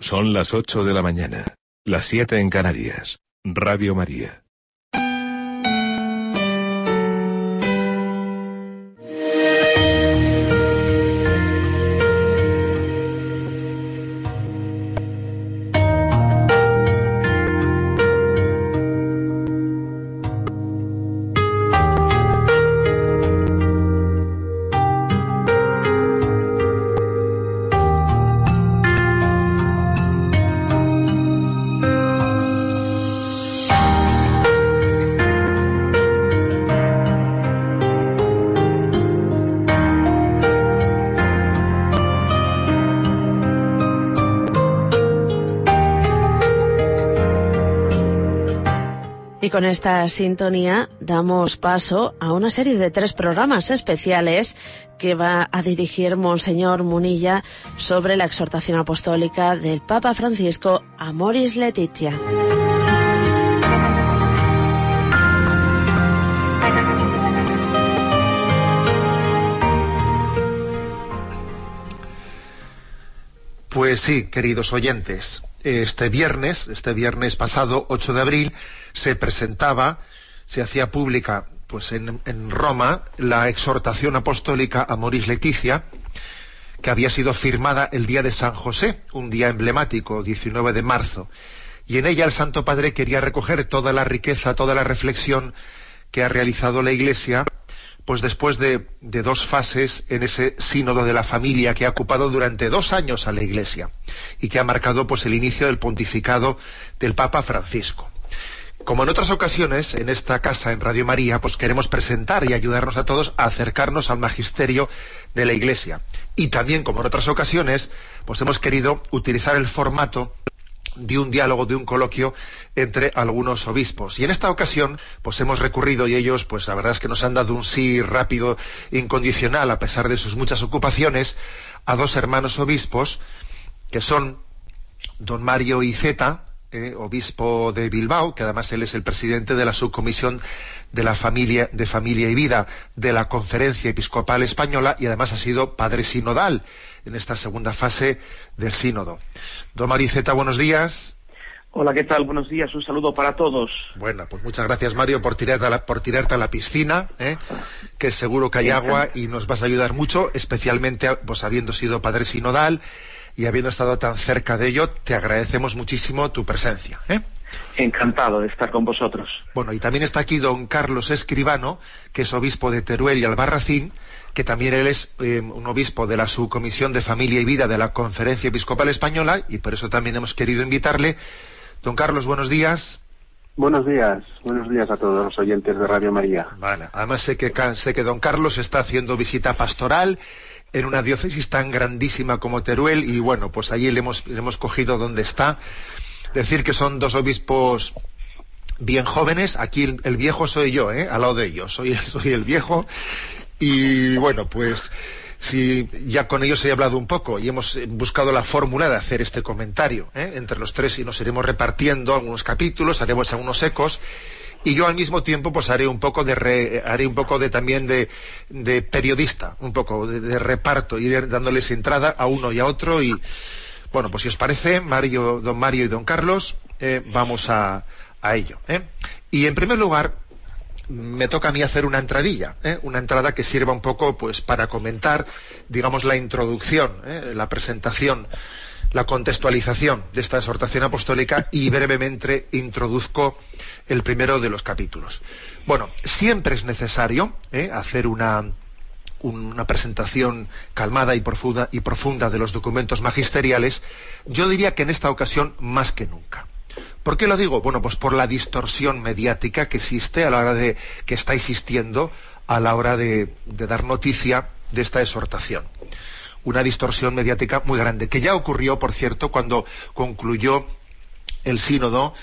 Son las 8 de la mañana, las 7 en Canarias. Radio María. Y con esta sintonía damos paso a una serie de tres programas especiales que va a dirigir Monseñor Munilla sobre la exhortación apostólica del Papa Francisco a Moris Letitia. Pues sí, queridos oyentes, este viernes, este viernes pasado, 8 de abril, se presentaba, se hacía pública pues en, Roma la exhortación apostólica a Moris Leticia, que había sido firmada el día de San José, un día emblemático, 19 de marzo. Y en ella el Santo Padre quería recoger toda la riqueza, toda la reflexión que ha realizado la Iglesia, pues después de, de dos fases en ese sínodo de la familia que ha ocupado durante dos años a la Iglesia y que ha marcado pues el inicio del pontificado del Papa Francisco. Como en otras ocasiones, en esta casa, en Radio María, pues queremos presentar y ayudarnos a todos a acercarnos al magisterio de la Iglesia. Y también, como en otras ocasiones, pues hemos querido utilizar el formato de un diálogo, de un coloquio entre algunos obispos. Y en esta ocasión, pues hemos recurrido y ellos, pues la verdad es que nos han dado un sí rápido, incondicional, a pesar de sus muchas ocupaciones, a dos hermanos obispos, que son don Mario Iceta, eh, obispo de Bilbao, que además él es el presidente de la subcomisión de la familia, de familia y vida de la Conferencia Episcopal Española y además ha sido padre sinodal en esta segunda fase del sínodo. Don Mariceta, buenos días. Hola, ¿qué tal? Buenos días, un saludo para todos. Bueno, pues muchas gracias Mario por tirarte a la, por tirarte a la piscina, ¿eh? que seguro que hay agua y nos vas a ayudar mucho, especialmente pues habiendo sido padre sinodal y habiendo estado tan cerca de ello, te agradecemos muchísimo tu presencia. ¿eh? Encantado de estar con vosotros. Bueno, y también está aquí don Carlos Escribano, que es obispo de Teruel y Albarracín, que también él es eh, un obispo de la subcomisión de familia y vida de la Conferencia Episcopal Española, y por eso también hemos querido invitarle. Don Carlos, buenos días. Buenos días, buenos días a todos los oyentes de Radio María. Vale, además sé que, sé que don Carlos está haciendo visita pastoral en una diócesis tan grandísima como Teruel y bueno, pues allí le hemos, le hemos cogido donde está. Decir que son dos obispos bien jóvenes, aquí el, viejo soy yo, ¿eh? al lado de ellos, soy, soy el viejo y bueno, pues si ya con ellos he hablado un poco y hemos buscado la fórmula de hacer este comentario ¿eh? entre los tres y nos iremos repartiendo algunos capítulos, haremos algunos ecos y yo al mismo tiempo pues haré un poco de re, haré un poco de también de, de periodista, un poco de, de, reparto, ir dándoles entrada a uno y a otro y bueno, pues si os parece, Mario, don Mario y don Carlos, eh, vamos a, a ello. ¿eh? Y en primer lugar, me toca a mí hacer una entradilla, ¿eh? una entrada que sirva un poco pues para comentar, digamos, la introducción, ¿eh? la presentación, la contextualización de esta exhortación apostólica y brevemente introduzco el primero de los capítulos. Bueno, siempre es necesario ¿eh? hacer una, una presentación calmada y profunda, y profunda de los documentos magisteriales, yo diría que en esta ocasión más que nunca. ¿Por qué lo digo? Bueno, pues por la distorsión mediática que existe a la hora de, que está existiendo a la hora de, dar noticia de esta exhortación. Una distorsión mediática muy grande, que ya ocurrió, por cierto, cuando concluyó el sínodo,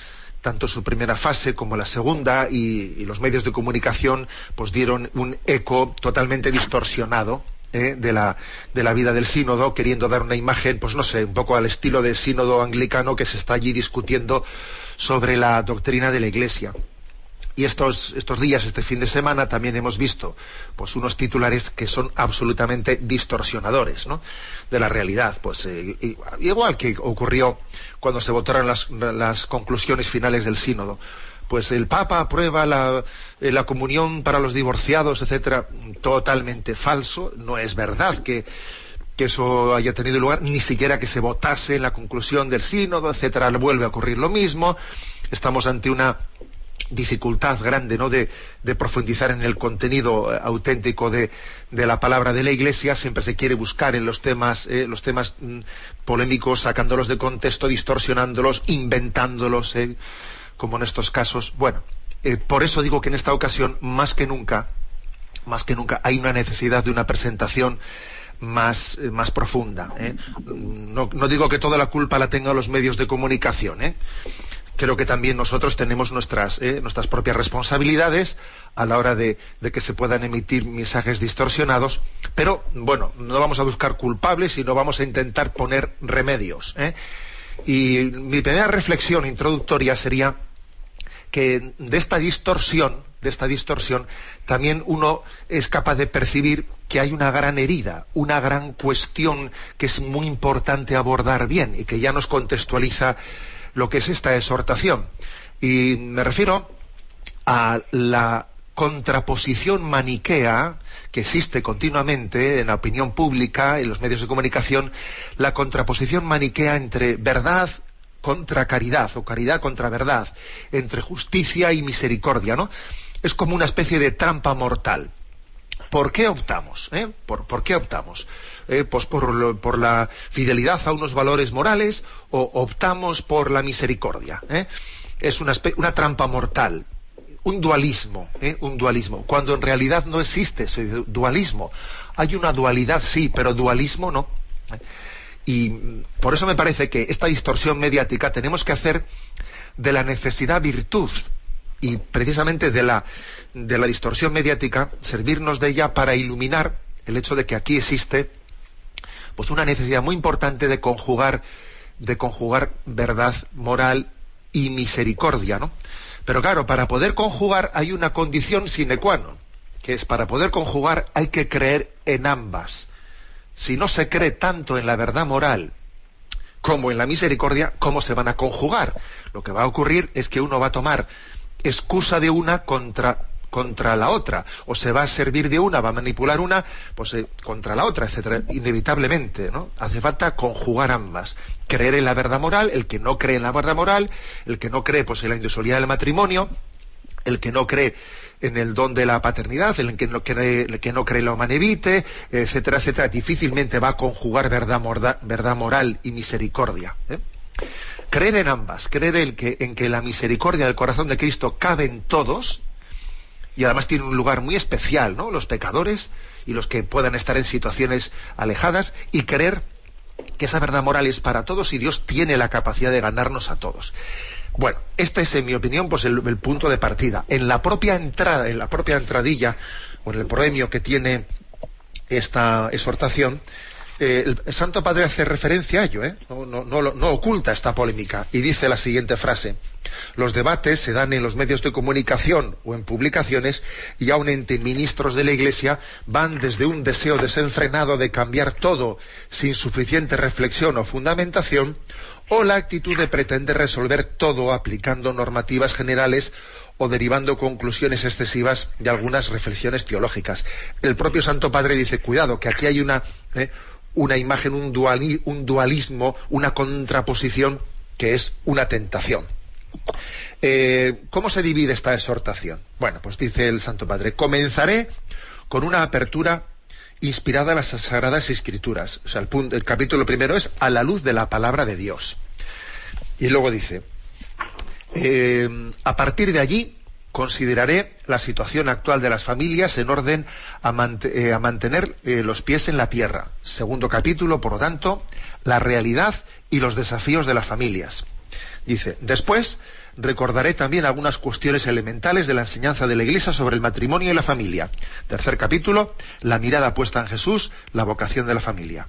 tanto su primera fase como la segunda, y, y los medios de comunicación pues dieron un eco totalmente distorsionado ¿eh? de, la, de la vida del sínodo, queriendo dar una imagen, pues no sé, un poco al estilo del sínodo anglicano que se está allí discutiendo sobre la doctrina de la Iglesia. Y estos, estos días, este fin de semana, también hemos visto pues, unos titulares que son absolutamente distorsionadores ¿no? de la realidad. Pues, eh, igual que ocurrió cuando se votaron las, las conclusiones finales del sínodo. Pues el Papa aprueba la, eh, la comunión para los divorciados, etcétera. Totalmente falso. No es verdad que, que eso haya tenido lugar, ni siquiera que se votase en la conclusión del sínodo, etcétera. Vuelve a ocurrir lo mismo. Estamos ante una dificultad grande ¿no? de, profundizar en el contenido eh, auténtico de, la palabra de la Iglesia. Siempre se quiere buscar en los temas, eh, los temas mm, polémicos, sacándolos de contexto, distorsionándolos, inventándolos, eh, como en estos casos. Bueno, por eso digo que en esta ocasión, más que nunca, más que nunca, hay una necesidad de una presentación más, más profunda. No, no, digo que toda la culpa la tengan los medios de comunicación, ¿eh? creo que también nosotros tenemos nuestras, eh, nuestras propias responsabilidades a la hora de, que se puedan emitir mensajes distorsionados, pero bueno, no vamos a buscar culpables, sino vamos a intentar poner remedios. ¿eh? Y mi primera reflexión introductoria sería que de esta distorsión, de esta distorsión, también uno es capaz de percibir que hay una gran herida, una gran cuestión que es muy importante abordar bien y que ya nos contextualiza lo que es esta exhortación. Y me refiero a la contraposición maniquea que existe continuamente en la opinión pública, en los medios de comunicación, la contraposición maniquea entre verdad contra caridad o caridad contra verdad, entre justicia y misericordia, ¿no? Es como una especie de trampa mortal. ¿Por qué optamos? Eh? ¿Por, qué optamos? Eh, pues por, la fidelidad a unos valores morales o optamos por la misericordia. Eh? Es una, una, trampa mortal, un dualismo, un dualismo, cuando en realidad no existe ese dualismo. Hay una dualidad, sí, pero dualismo no. Y por eso me parece que esta distorsión mediática tenemos que hacer de la necesidad virtud y precisamente de la, de la distorsión mediática, servirnos de ella para iluminar el hecho de que aquí existe pues una necesidad muy importante de conjugar, de conjugar verdad moral y misericordia, ¿no? Pero claro, para poder conjugar hay una condición sine qua non, que es para poder conjugar hay que creer en ambas. Si no se cree tanto en la verdad moral como en la misericordia, ¿cómo se van a conjugar? Lo que va a ocurrir es que uno va a tomar excusa de una contra contra la otra, o se va a servir de una, va a manipular una, pues eh, contra la otra, etcétera, inevitablemente, ¿no? Hace falta conjugar ambas, creer en la verdad moral, el que no cree en la verdad moral, el que no cree pues en la indisolubilidad del matrimonio, el que no cree en el don de la paternidad, el que no cree, el que no cree en la humanevite, etcétera, etcétera, difícilmente va a conjugar verdad, verdad moral y misericordia. ¿eh? Creer en ambas, creer en que, en que la misericordia del corazón de Cristo cabe en todos, y además tiene un lugar muy especial, ¿no? Los pecadores y los que puedan estar en situaciones alejadas y creer que esa verdad moral es para todos y Dios tiene la capacidad de ganarnos a todos. Bueno, este es, en mi opinión, pues el, punto de partida. En la propia entrada, en la propia entradilla, o en el proemio que tiene esta exhortación, eh, el Santo Padre hace referencia a ello, ¿eh? no, oculta esta polémica, y dice la siguiente frase. Los debates se dan en los medios de comunicación o en publicaciones y aun entre ministros de la Iglesia van desde un deseo desenfrenado de cambiar todo sin suficiente reflexión o fundamentación o la actitud de pretender resolver todo aplicando normativas generales o derivando conclusiones excesivas de algunas reflexiones teológicas. El propio Santo Padre dice, cuidado, que aquí hay una, ¿eh? una imagen, un, dualismo, una contraposición que es una tentación. Eh, ¿Cómo se divide esta exhortación? Bueno, pues dice el Santo Padre, comenzaré con una apertura inspirada en las Sagradas Escrituras. O sea, el, capítulo primero es a la luz de la palabra de Dios. Y luego dice, eh, a partir de allí consideraré la situación actual de las familias en orden a, eh, mantener eh, los pies en la tierra. Segundo capítulo, por lo tanto, la realidad y los desafíos de las familias. Dice, después recordaré también algunas cuestiones elementales de la enseñanza de la Iglesia sobre el matrimonio y la familia. Tercer capítulo, la mirada puesta en Jesús, la vocación de la familia.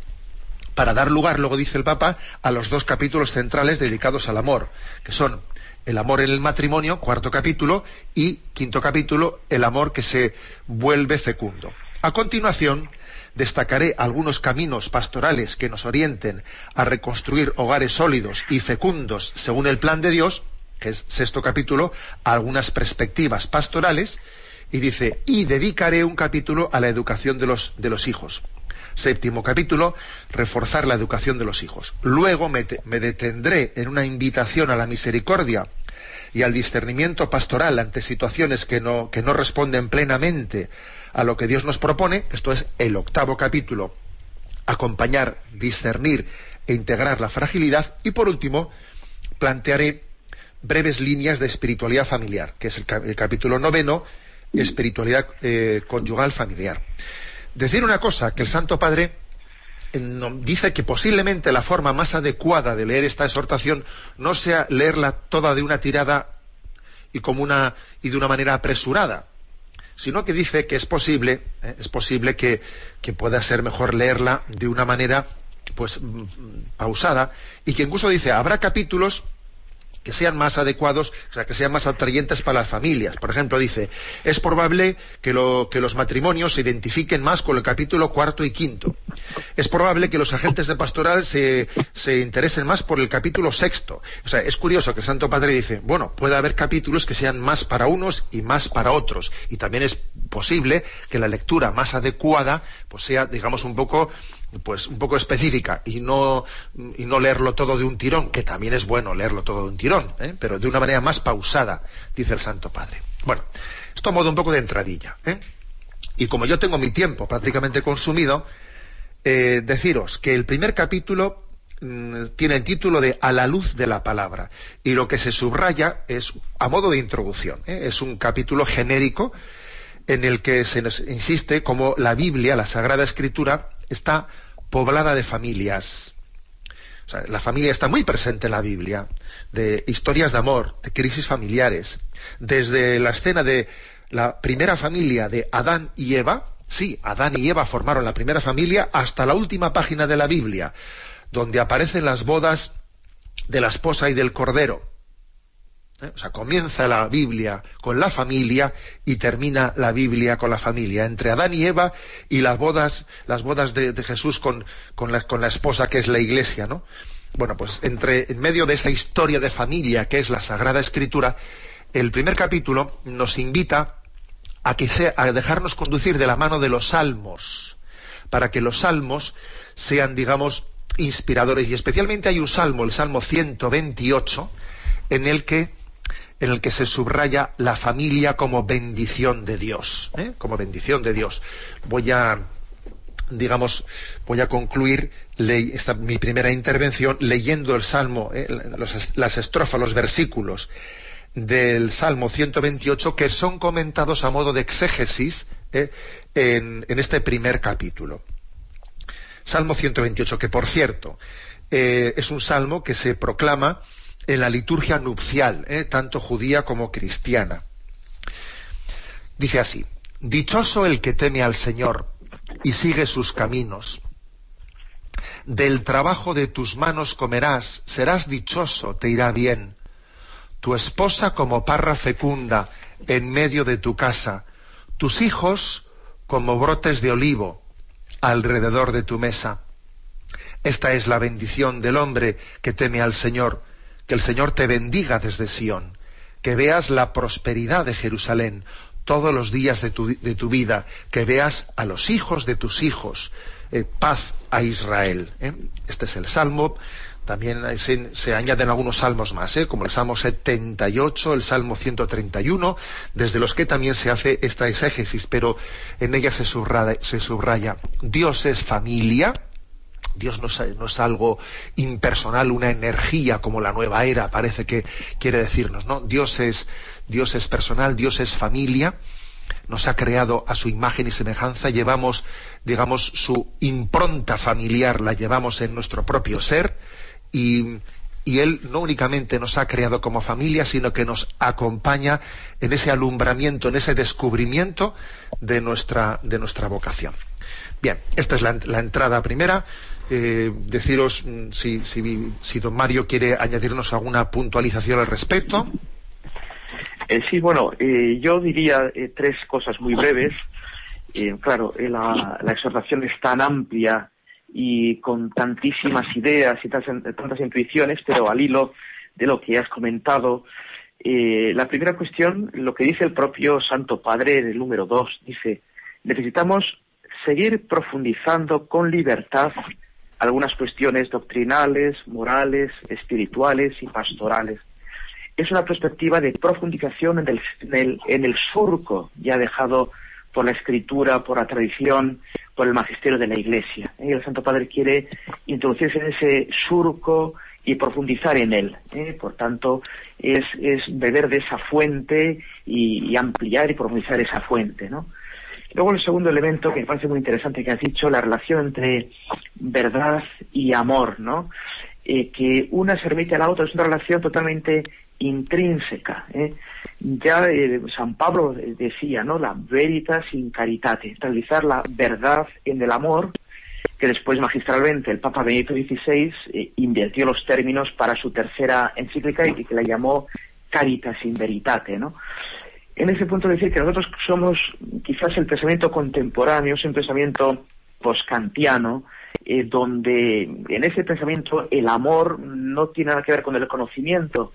Para dar lugar, luego dice el Papa, a los dos capítulos centrales dedicados al amor, que son el amor en el matrimonio, cuarto capítulo, y quinto capítulo, el amor que se vuelve fecundo. A continuación, destacaré algunos caminos pastorales que nos orienten a reconstruir hogares sólidos y fecundos según el plan de Dios, que es sexto capítulo, algunas perspectivas pastorales, y dice, y dedicaré un capítulo a la educación de los, de los hijos. Séptimo capítulo, reforzar la educación de los hijos. Luego me, me detendré en una invitación a la misericordia y al discernimiento pastoral ante situaciones que no, que no responden plenamente a lo que Dios nos propone, esto es el octavo capítulo, acompañar, discernir e integrar la fragilidad, y por último, plantearé breves líneas de espiritualidad familiar, que es el, capítulo noveno, espiritualidad eh, conyugal familiar. Decir una cosa, que el Santo Padre dice que posiblemente la forma más adecuada de leer esta exhortación no sea leerla toda de una tirada y como una y de una manera apresurada, sino que dice que es posible, eh, es posible que, que, pueda ser mejor leerla de una manera pues mm, pausada y que incluso dice habrá capítulos que sean más adecuados, o sea, que sean más atrayentes para las familias. Por ejemplo, dice, es probable que, lo, que, los matrimonios se identifiquen más con el capítulo cuarto y quinto. Es probable que los agentes de pastoral se, se interesen más por el capítulo sexto. O sea, es curioso que el Santo Padre dice, bueno, puede haber capítulos que sean más para unos y más para otros. Y también es posible que la lectura más adecuada pues sea, digamos, un poco pues un poco específica y no, y no leerlo todo de un tirón, que también es bueno leerlo todo de un tirón, ¿eh? pero de una manera más pausada, dice el Santo Padre. Bueno, esto a modo un poco de entradilla. ¿eh? Y como yo tengo mi tiempo prácticamente consumido, eh, deciros que el primer capítulo mm, tiene el título de A la luz de la palabra. Y lo que se subraya es a modo de introducción. Es un capítulo genérico en el que se insiste como la Biblia, la Sagrada Escritura, está poblada de familias. la familia está muy presente en la Biblia, de historias de amor, de crisis familiares, desde la escena de la primera familia de Adán y Eva, sí, Adán y Eva formaron la primera familia, hasta la última página de la Biblia, donde aparecen las bodas de la esposa y del cordero. ¿Eh? O sea, comienza la Biblia con la familia y termina la Biblia con la familia. Entre Adán y Eva y las bodas, las bodas de, Jesús con, con, la, con, la, esposa que es la iglesia, ¿no? Bueno, pues entre, en medio de esa historia de familia que es la Sagrada Escritura, el primer capítulo nos invita a, que a dejarnos conducir de la mano de los salmos, para que los salmos sean, digamos, inspiradores. Y especialmente hay un salmo, el Salmo 128, en el que en el que se subraya la familia como bendición de Dios, ¿eh? como bendición de Dios. Voy a, digamos, voy a concluir mi primera intervención leyendo el Salmo, ¿eh? las estrofas, los versículos del Salmo 128 que son comentados a modo de exégesis ¿eh? en, en, este primer capítulo. Salmo 128, que por cierto es un salmo que se proclama en la liturgia nupcial, ¿eh? tanto judía como cristiana. Dice así, Dichoso el que teme al Señor y sigue sus caminos. Del trabajo de tus manos comerás, serás dichoso, te irá bien. Tu esposa como parra fecunda en medio de tu casa, tus hijos como brotes de olivo alrededor de tu mesa. Esta es la bendición del hombre que teme al Señor que el Señor te bendiga desde Sión, que veas la prosperidad de Jerusalén todos los días de tu, vida, que veas a los hijos de tus hijos, eh, paz a Israel. ¿eh? Este es el Salmo, también se, añaden algunos salmos más, ¿eh? como el Salmo 78, el Salmo 131, desde los que también se hace esta exégesis, pero en ella se subraya Dios es familia, Dios no es, algo impersonal, una energía como la nueva era, parece que quiere decirnos, ¿no? Dios es, Dios es personal, Dios es familia, nos ha creado a su imagen y semejanza, llevamos, digamos, su impronta familiar, la llevamos en nuestro propio ser y, y Él no únicamente nos ha creado como familia, sino que nos acompaña en ese alumbramiento, en ese descubrimiento de nuestra, de nuestra vocación. Bien, esta es la, entrada primera eh, deciros mm, si, si, si, don Mario quiere añadirnos alguna puntualización al respecto. Eh, sí, bueno, eh, yo diría tres cosas muy breves. claro, la, exhortación es tan amplia y con tantísimas ideas y tantas, intuiciones, pero al hilo de lo que has comentado, la primera cuestión, lo que dice el propio Santo Padre en el número dos, dice, necesitamos seguir profundizando con libertad algunas cuestiones doctrinales, morales, espirituales y pastorales. Es una perspectiva de profundización en el, en el, surco ya dejado por la escritura, por la tradición, por el magisterio de la Iglesia. ¿eh? El Santo Padre quiere introducirse en ese surco y profundizar en él. ¿eh? Por tanto, es, es, beber de esa fuente y, y, ampliar y profundizar esa fuente. ¿no? Luego el segundo elemento que me parece muy interesante que has dicho, la relación entre verdad y amor, ¿no? Eh, que una se remite a la otra, es una relación totalmente intrínseca. ¿eh? Ya eh, San Pablo decía, ¿no? La veritas in caritate, realizar la verdad en el amor, que después magistralmente el Papa Benedicto XVI invirtió los términos para su tercera encíclica y que la llamó caritas in veritate, ¿no? En ese punto decir que nosotros somos quizás el pensamiento contemporáneo, es un pensamiento poscantiano, eh, donde en ese pensamiento el amor no tiene nada que ver con el conocimiento,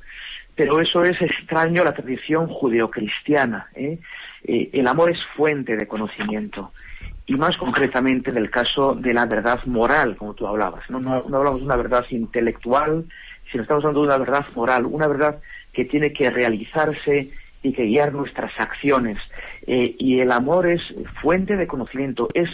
pero eso es extraño a la tradición judeocristiana. ¿eh? Eh, el amor es fuente de conocimiento, y más concretamente del caso de la verdad moral, como tú hablabas. No, no hablamos de una verdad intelectual, sino estamos hablando de una verdad moral, una verdad que tiene que realizarse y que guiar nuestras acciones. Eh, y el amor es fuente de conocimiento, es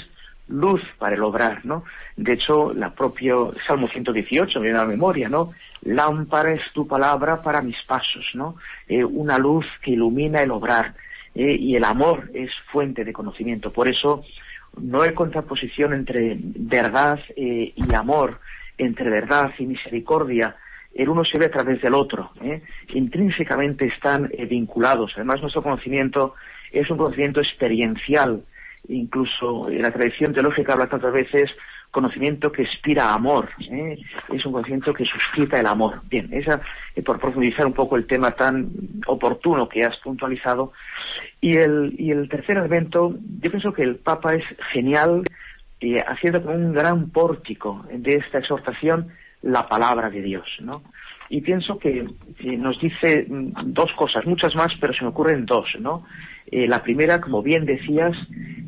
luz para el obrar, ¿no? De hecho, la propio Salmo 118 me viene a la memoria, ¿no? Lámpara es tu palabra para mis pasos, ¿no? Eh, una luz que ilumina el obrar. Eh, y el amor es fuente de conocimiento. Por eso no hay contraposición entre verdad y amor, entre verdad y misericordia, el uno se ve a través del otro, ¿eh? intrínsecamente están eh, vinculados. Además, nuestro conocimiento es un conocimiento experiencial, incluso en la tradición teológica habla tantas veces conocimiento que inspira amor, ¿eh? es un conocimiento que suscita el amor. Bien, esa, por profundizar un poco el tema tan oportuno que has puntualizado. Y el, y el tercer elemento, yo pienso que el Papa es genial, haciendo un gran pórtico de esta exhortación, la palabra de Dios, ¿no? Y pienso que nos dice mm, dos cosas, muchas más, pero se me ocurren dos, ¿no? Eh, la primera, como bien decías,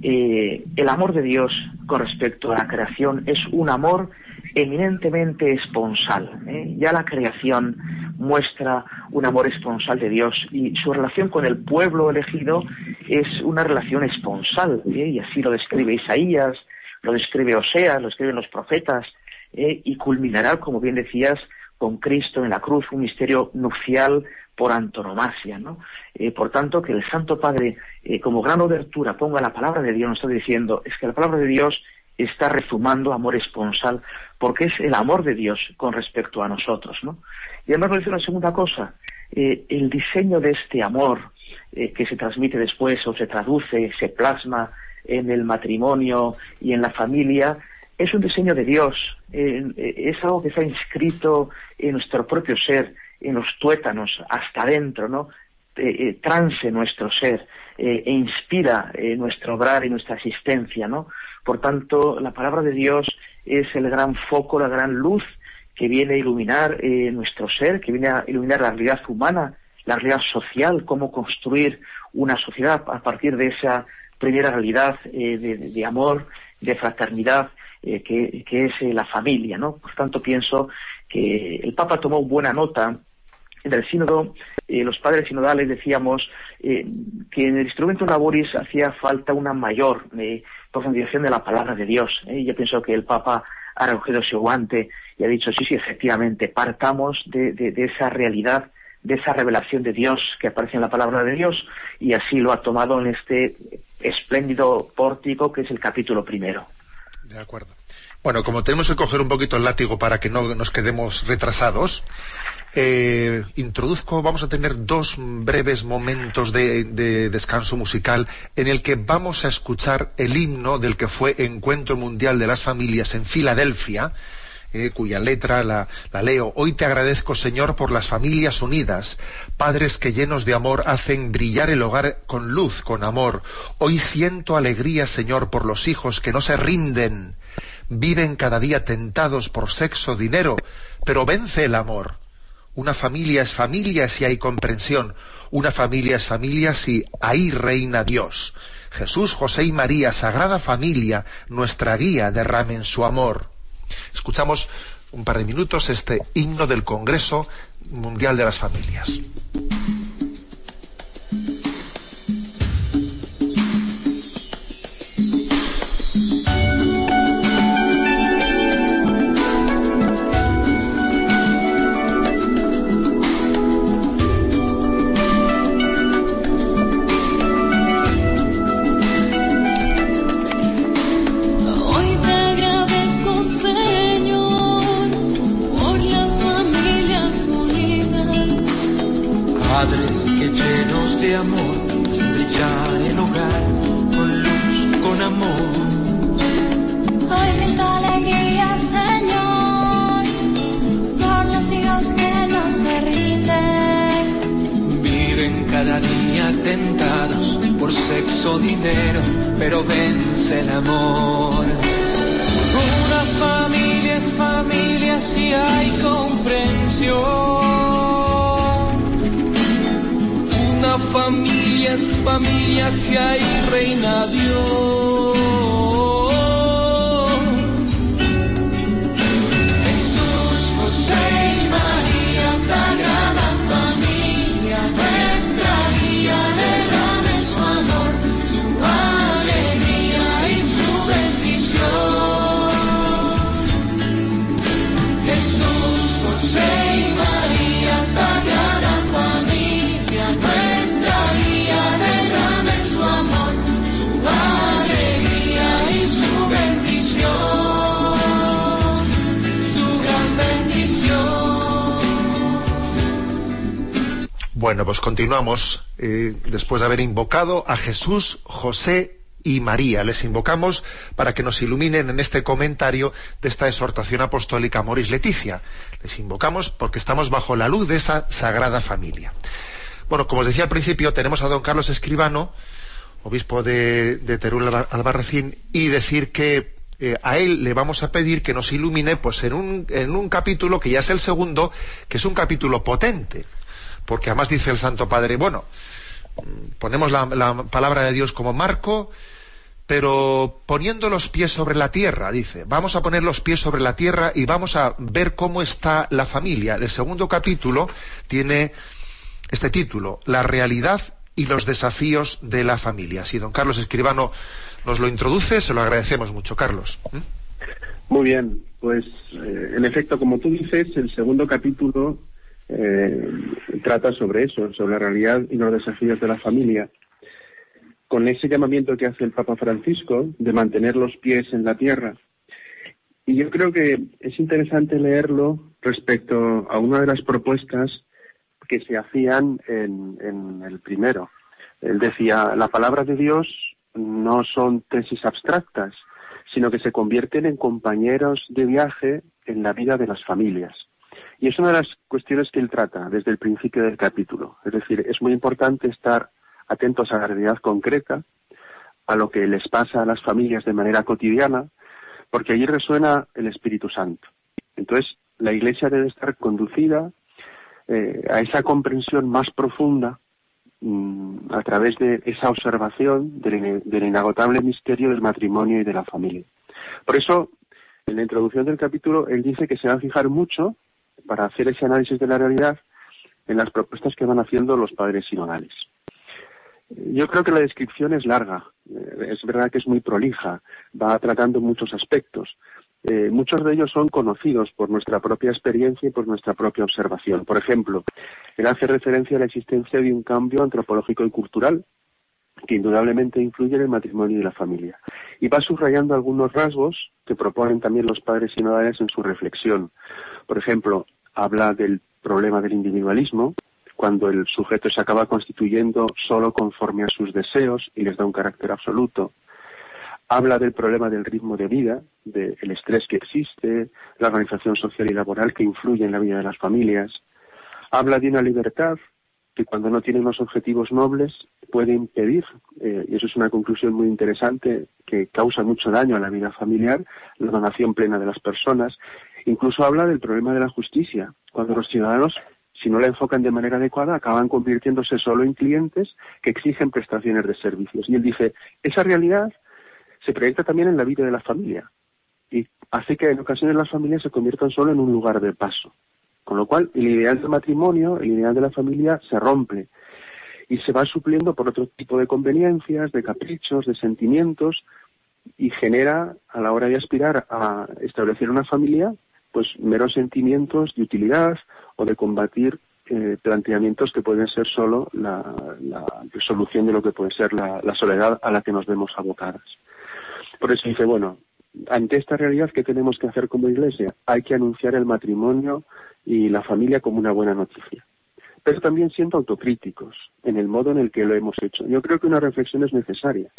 eh, el amor de Dios con respecto a la creación es un amor eminentemente esponsal. ¿eh? Ya la creación muestra un amor esponsal de Dios y su relación con el pueblo elegido es una relación esponsal. Y así lo describe Isaías, lo describe Oseas, lo describen los profetas. Eh, y culminará, como bien decías, con Cristo en la cruz, un misterio nupcial por antonomasia, ¿no? Eh, por tanto, que el Santo Padre, eh, como gran obertura, ponga la palabra de Dios, nos está diciendo, es que la palabra de Dios está rezumando amor esponsal, porque es el amor de Dios con respecto a nosotros, ¿no? Y además nos dice una segunda cosa, el diseño de este amor que se transmite después o se traduce, se plasma en el matrimonio y en la familia, es un diseño de Dios, eh, es algo que está inscrito en nuestro propio ser, en los tuétanos, hasta adentro, ¿no? Eh, eh, nuestro ser e inspira nuestro obrar y nuestra existencia, ¿no? Por tanto, la palabra de Dios es el gran foco, la gran luz que viene a iluminar nuestro ser, que viene a iluminar la realidad humana, la realidad social, cómo construir una sociedad a partir de esa primera realidad de amor, de fraternidad, eh, que, es eh, la familia, ¿no? Por tanto, pienso que el Papa tomó buena nota del sínodo, eh, los padres sinodales decíamos que en el instrumento laboris hacía falta una mayor profundización de la palabra de Dios. Y yo pienso que el Papa ha recogido ese guante y ha dicho, sí, sí, efectivamente, partamos de, esa realidad, de esa revelación de Dios que aparece en la palabra de Dios, y así lo ha tomado en este espléndido pórtico que es el capítulo primero. De acuerdo. Bueno, como tenemos que coger un poquito el látigo para que no nos quedemos retrasados, eh, introduzco, vamos a tener dos breves momentos de, de, descanso musical en el que vamos a escuchar el himno del que fue Encuentro Mundial de las Familias en Filadelfia, eh, cuya letra la, la, leo. Hoy te agradezco, Señor, por las familias unidas, padres que llenos de amor hacen brillar el hogar con luz, con amor. Hoy siento alegría, Señor, por los hijos que no se rinden, viven cada día tentados por sexo, dinero, pero vence el amor. Una familia es familia si hay comprensión. Una familia es familia si ahí reina Dios. Jesús, José y María, Sagrada Familia, nuestra guía, derramen su amor. Escuchamos un par de minutos este himno del Congreso Mundial de las Familias. Continuamos eh, después de haber invocado a Jesús, José y María. Les invocamos para que nos iluminen en este comentario de esta exhortación apostólica Moris Leticia. Les invocamos porque estamos bajo la luz de esa sagrada familia. Bueno, como os decía al principio, tenemos a don Carlos Escribano, obispo de, de Teruel Albarracín, y decir que eh, a él le vamos a pedir que nos ilumine pues en un, en un capítulo que ya es el segundo, que es un capítulo potente porque además dice el Santo Padre, bueno, ponemos la, la, palabra de Dios como marco, pero poniendo los pies sobre la tierra, dice, vamos a poner los pies sobre la tierra y vamos a ver cómo está la familia. El segundo capítulo tiene este título, La realidad y los desafíos de la familia. Si don Carlos Escribano nos lo introduce, se lo agradecemos mucho, Carlos. ¿Mm? Muy bien, pues eh, en efecto, como tú dices, el segundo capítulo eh, trata sobre eso, sobre la realidad y los desafíos de la familia. Con ese llamamiento que hace el Papa Francisco de mantener los pies en la tierra. Y yo creo que es interesante leerlo respecto a una de las propuestas que se hacían en, en el primero. Él decía, la palabra de Dios no son tesis abstractas, sino que se convierten en compañeros de viaje en la vida de las familias. Y es una de las cuestiones que él trata desde el principio del capítulo. Es decir, es muy importante estar atentos a la realidad concreta, a lo que les pasa a las familias de manera cotidiana, porque allí resuena el Espíritu Santo. Entonces, la Iglesia debe estar conducida eh, a esa comprensión más profunda mm, a través de esa observación del, del inagotable misterio del matrimonio y de la familia. Por eso, en la introducción del capítulo, él dice que se va a fijar mucho para hacer ese análisis de la realidad en las propuestas que van haciendo los padres sinodales. Yo creo que la descripción es larga, eh, es verdad que es muy prolija, va tratando muchos aspectos. Eh, muchos de ellos son conocidos por nuestra propia experiencia y por nuestra propia observación. Por ejemplo, él hace referencia a la existencia de un cambio antropológico y cultural que indudablemente influye en el matrimonio y la familia. Y va subrayando algunos rasgos que proponen también los padres sinodales en su reflexión. Por ejemplo, habla del problema del individualismo, cuando el sujeto se acaba constituyendo solo conforme a sus deseos y les da un carácter absoluto. Habla del problema del ritmo de vida, del estrés que existe, la organización social y laboral que influye en la vida de las familias. Habla de una libertad que cuando no tiene unos objetivos nobles puede impedir, eh, y eso es una conclusión muy interesante, que causa mucho daño a la vida familiar, la donación plena de las personas. Incluso habla del problema de la justicia, cuando los ciudadanos, si no la enfocan de manera adecuada, acaban convirtiéndose solo en clientes que exigen prestaciones de servicios. Y él dice, esa realidad se proyecta también en la vida de la familia y hace que en ocasiones las familias se conviertan solo en un lugar de paso. Con lo cual, el ideal del matrimonio, el ideal de la familia se rompe y se va supliendo por otro tipo de conveniencias, de caprichos, de sentimientos y genera, a la hora de aspirar a establecer una familia, pues meros sentimientos de utilidad o de combatir eh, planteamientos que pueden ser solo la, solución de lo que puede ser la, la soledad a la que nos vemos abocadas. Por eso dice, bueno, ante esta realidad, ¿qué tenemos que hacer como iglesia? Hay que anunciar el matrimonio y la familia como una buena noticia. Pero también siendo autocríticos en el modo en el que lo hemos hecho. Yo creo que una reflexión es necesaria.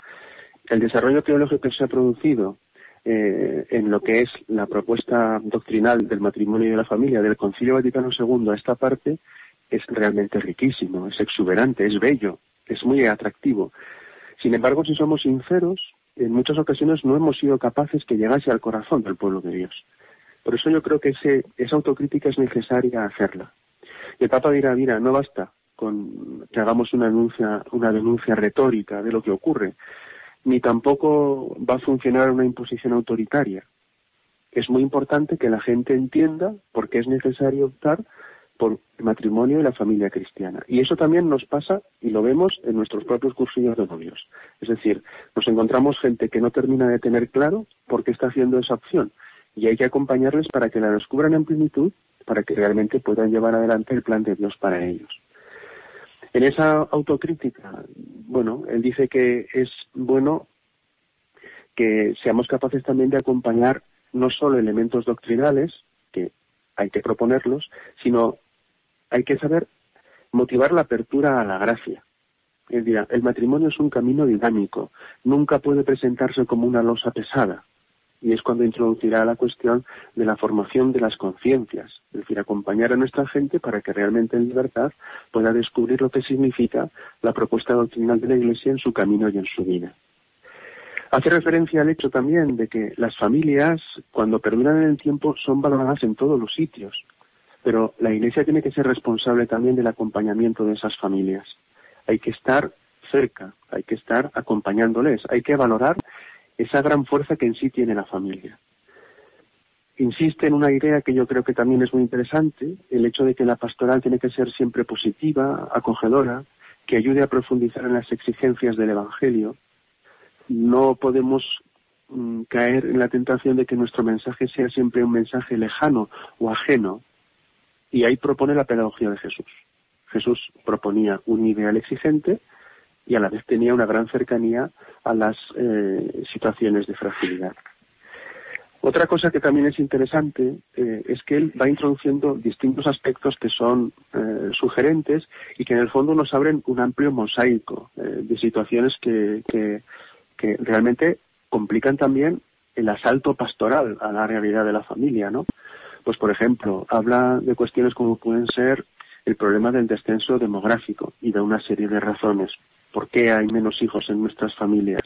El desarrollo teológico que se ha producido eh, en lo que es la propuesta doctrinal del matrimonio y de la familia del Concilio Vaticano II a esta parte es realmente riquísimo, es exuberante, es bello, es muy atractivo. Sin embargo, si somos sinceros, en muchas ocasiones no hemos sido capaces que llegase al corazón del pueblo de Dios. Por eso yo creo que esa autocrítica es necesaria hacerla. Y el Papa dirá, mira, no basta con que hagamos una denuncia, una denuncia retórica de lo que ocurre, ni tampoco va a funcionar una imposición autoritaria. Es muy importante que la gente entienda por qué es necesario optar por el matrimonio y la familia cristiana. Y eso también nos pasa y lo vemos en nuestros propios cursillos de novios. Es decir, nos encontramos gente que no termina de tener claro por qué está haciendo esa opción y hay que acompañarles para que la descubran en plenitud, para que realmente puedan llevar adelante el plan de Dios para ellos. En esa autocrítica, bueno, él dice que es bueno que seamos capaces también de acompañar no solo elementos doctrinales, que hay que proponerlos, sino hay que saber motivar la apertura a la gracia. El matrimonio es un camino dinámico, nunca puede presentarse como una losa pesada. Y es cuando introducirá la cuestión de la formación de las conciencias, es decir, acompañar a nuestra gente para que realmente en libertad pueda descubrir lo que significa la propuesta doctrinal de la Iglesia en su camino y en su vida. Hace referencia al hecho también de que las familias, cuando perduran en el tiempo, son valoradas en todos los sitios, pero la Iglesia tiene que ser responsable también del acompañamiento de esas familias. Hay que estar cerca, hay que estar acompañándoles, hay que valorar esa gran fuerza que en sí tiene la familia. Insiste en una idea que yo creo que también es muy interesante, el hecho de que la pastoral tiene que ser siempre positiva, acogedora, que ayude a profundizar en las exigencias del Evangelio. No podemos mm, caer en la tentación de que nuestro mensaje sea siempre un mensaje lejano o ajeno, y ahí propone la pedagogía de Jesús. Jesús proponía un ideal exigente y a la vez tenía una gran cercanía a las eh, situaciones de fragilidad. Otra cosa que también es interesante eh, es que él va introduciendo distintos aspectos que son eh, sugerentes y que en el fondo nos abren un amplio mosaico de situaciones que, que, que, realmente complican también el asalto pastoral a la realidad de la familia, ¿no? Pues, por ejemplo, habla de cuestiones como pueden ser el problema del descenso demográfico y de una serie de razones. ¿Por qué hay menos hijos en nuestras familias?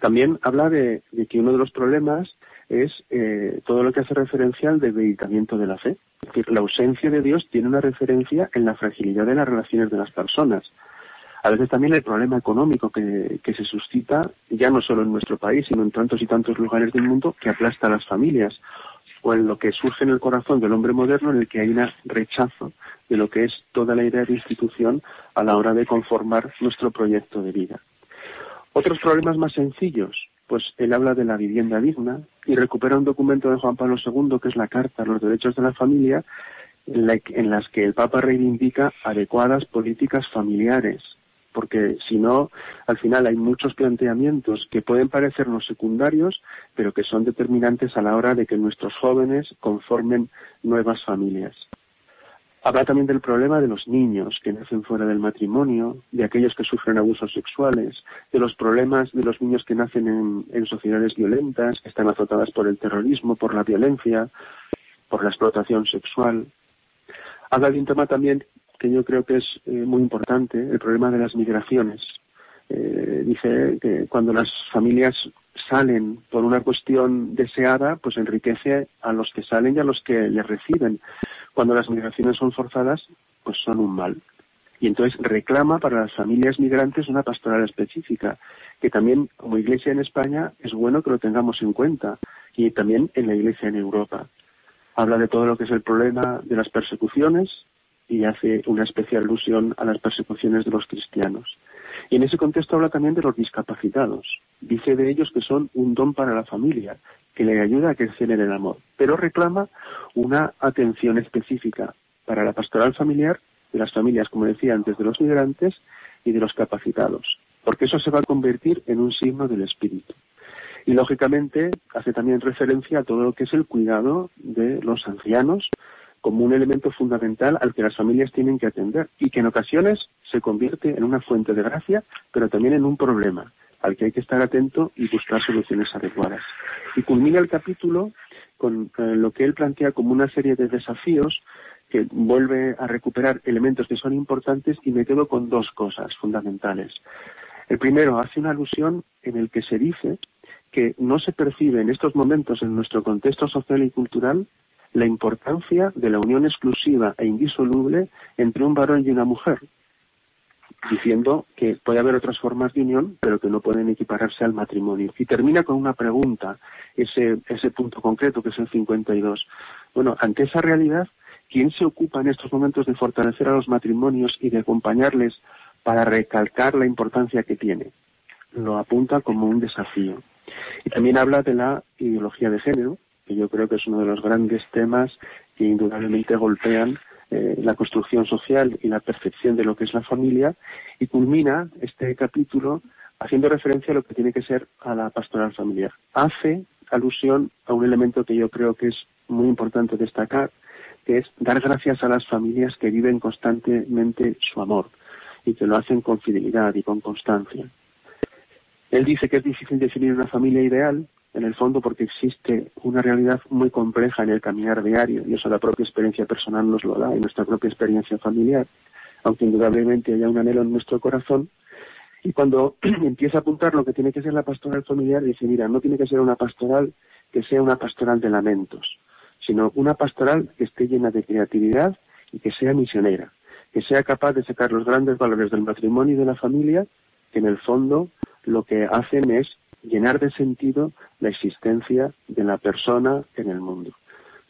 También habla de, que uno de los problemas es eh, todo lo que hace referencia al debilitamiento de la fe. Es decir, la ausencia de Dios tiene una referencia en la fragilidad de las relaciones de las personas. A veces también el problema económico que, que se suscita, ya no solo en nuestro país, sino en tantos y tantos lugares del mundo, que aplasta a las familias o en lo que surge en el corazón del hombre moderno en el que hay un rechazo de lo que es toda la idea de institución a la hora de conformar nuestro proyecto de vida. Otros problemas más sencillos, pues él habla de la vivienda digna y recupera un documento de Juan Pablo II que es la Carta a los Derechos de la Familia en, en las que el Papa reivindica adecuadas políticas familiares porque si no, al final hay muchos planteamientos que pueden parecernos secundarios, pero que son determinantes a la hora de que nuestros jóvenes conformen nuevas familias. Habla también del problema de los niños que nacen fuera del matrimonio, de aquellos que sufren abusos sexuales, de los problemas de los niños que nacen en, sociedades violentas, que están azotadas por el terrorismo, por la violencia, por la explotación sexual. Habla de un tema también que yo creo que es eh, muy importante, el problema de las migraciones. Eh, dice que cuando las familias salen por una cuestión deseada, pues enriquece a los que salen y a los que les reciben. Cuando las migraciones son forzadas, pues son un mal. Y entonces reclama para las familias migrantes una pastoral específica, que también como iglesia en España es bueno que lo tengamos en cuenta, y también en la iglesia en Europa. Habla de todo lo que es el problema de las persecuciones y hace una especial alusión a las persecuciones de los cristianos. Y en ese contexto habla también de los discapacitados. Dice de ellos que son un don para la familia, que le ayuda a crecer en el amor, pero reclama una atención específica para la pastoral familiar de las familias, como decía antes, de los migrantes y de los capacitados, porque eso se va a convertir en un signo del espíritu. Y lógicamente hace también referencia a todo lo que es el cuidado de los ancianos, como un elemento fundamental al que las familias tienen que atender y que en ocasiones se convierte en una fuente de gracia, pero también en un problema al que hay que estar atento y buscar soluciones adecuadas. Y culmina el capítulo con eh, lo que él plantea como una serie de desafíos que vuelve a recuperar elementos que son importantes y me quedo con dos cosas fundamentales. El primero hace una alusión en el que se dice que no se percibe en estos momentos en nuestro contexto social y cultural la importancia de la unión exclusiva e indisoluble entre un varón y una mujer, diciendo que puede haber otras formas de unión, pero que no pueden equipararse al matrimonio. Y termina con una pregunta, ese, ese punto concreto que es el 52. Bueno, ante esa realidad, ¿quién se ocupa en estos momentos de fortalecer a los matrimonios y de acompañarles para recalcar la importancia que tiene? Lo apunta como un desafío. Y también habla de la ideología de género, que yo creo que es uno de los grandes temas que indudablemente golpean eh, la construcción social y la percepción de lo que es la familia, y culmina este capítulo haciendo referencia a lo que tiene que ser a la pastoral familiar. Hace alusión a un elemento que yo creo que es muy importante destacar, que es dar gracias a las familias que viven constantemente su amor y que lo hacen con fidelidad y con constancia. Él dice que es difícil definir una familia ideal, en el fondo porque existe una realidad muy compleja en el caminar diario y eso la propia experiencia personal nos lo da y nuestra propia experiencia familiar, aunque indudablemente haya un anhelo en nuestro corazón. Y cuando empieza a apuntar lo que tiene que ser la pastoral familiar, dice, mira, no tiene que ser una pastoral que sea una pastoral de lamentos, sino una pastoral que esté llena de creatividad y que sea misionera, que sea capaz de sacar los grandes valores del matrimonio y de la familia, que en el fondo lo que hacen es llenar de sentido la existencia de la persona en el mundo.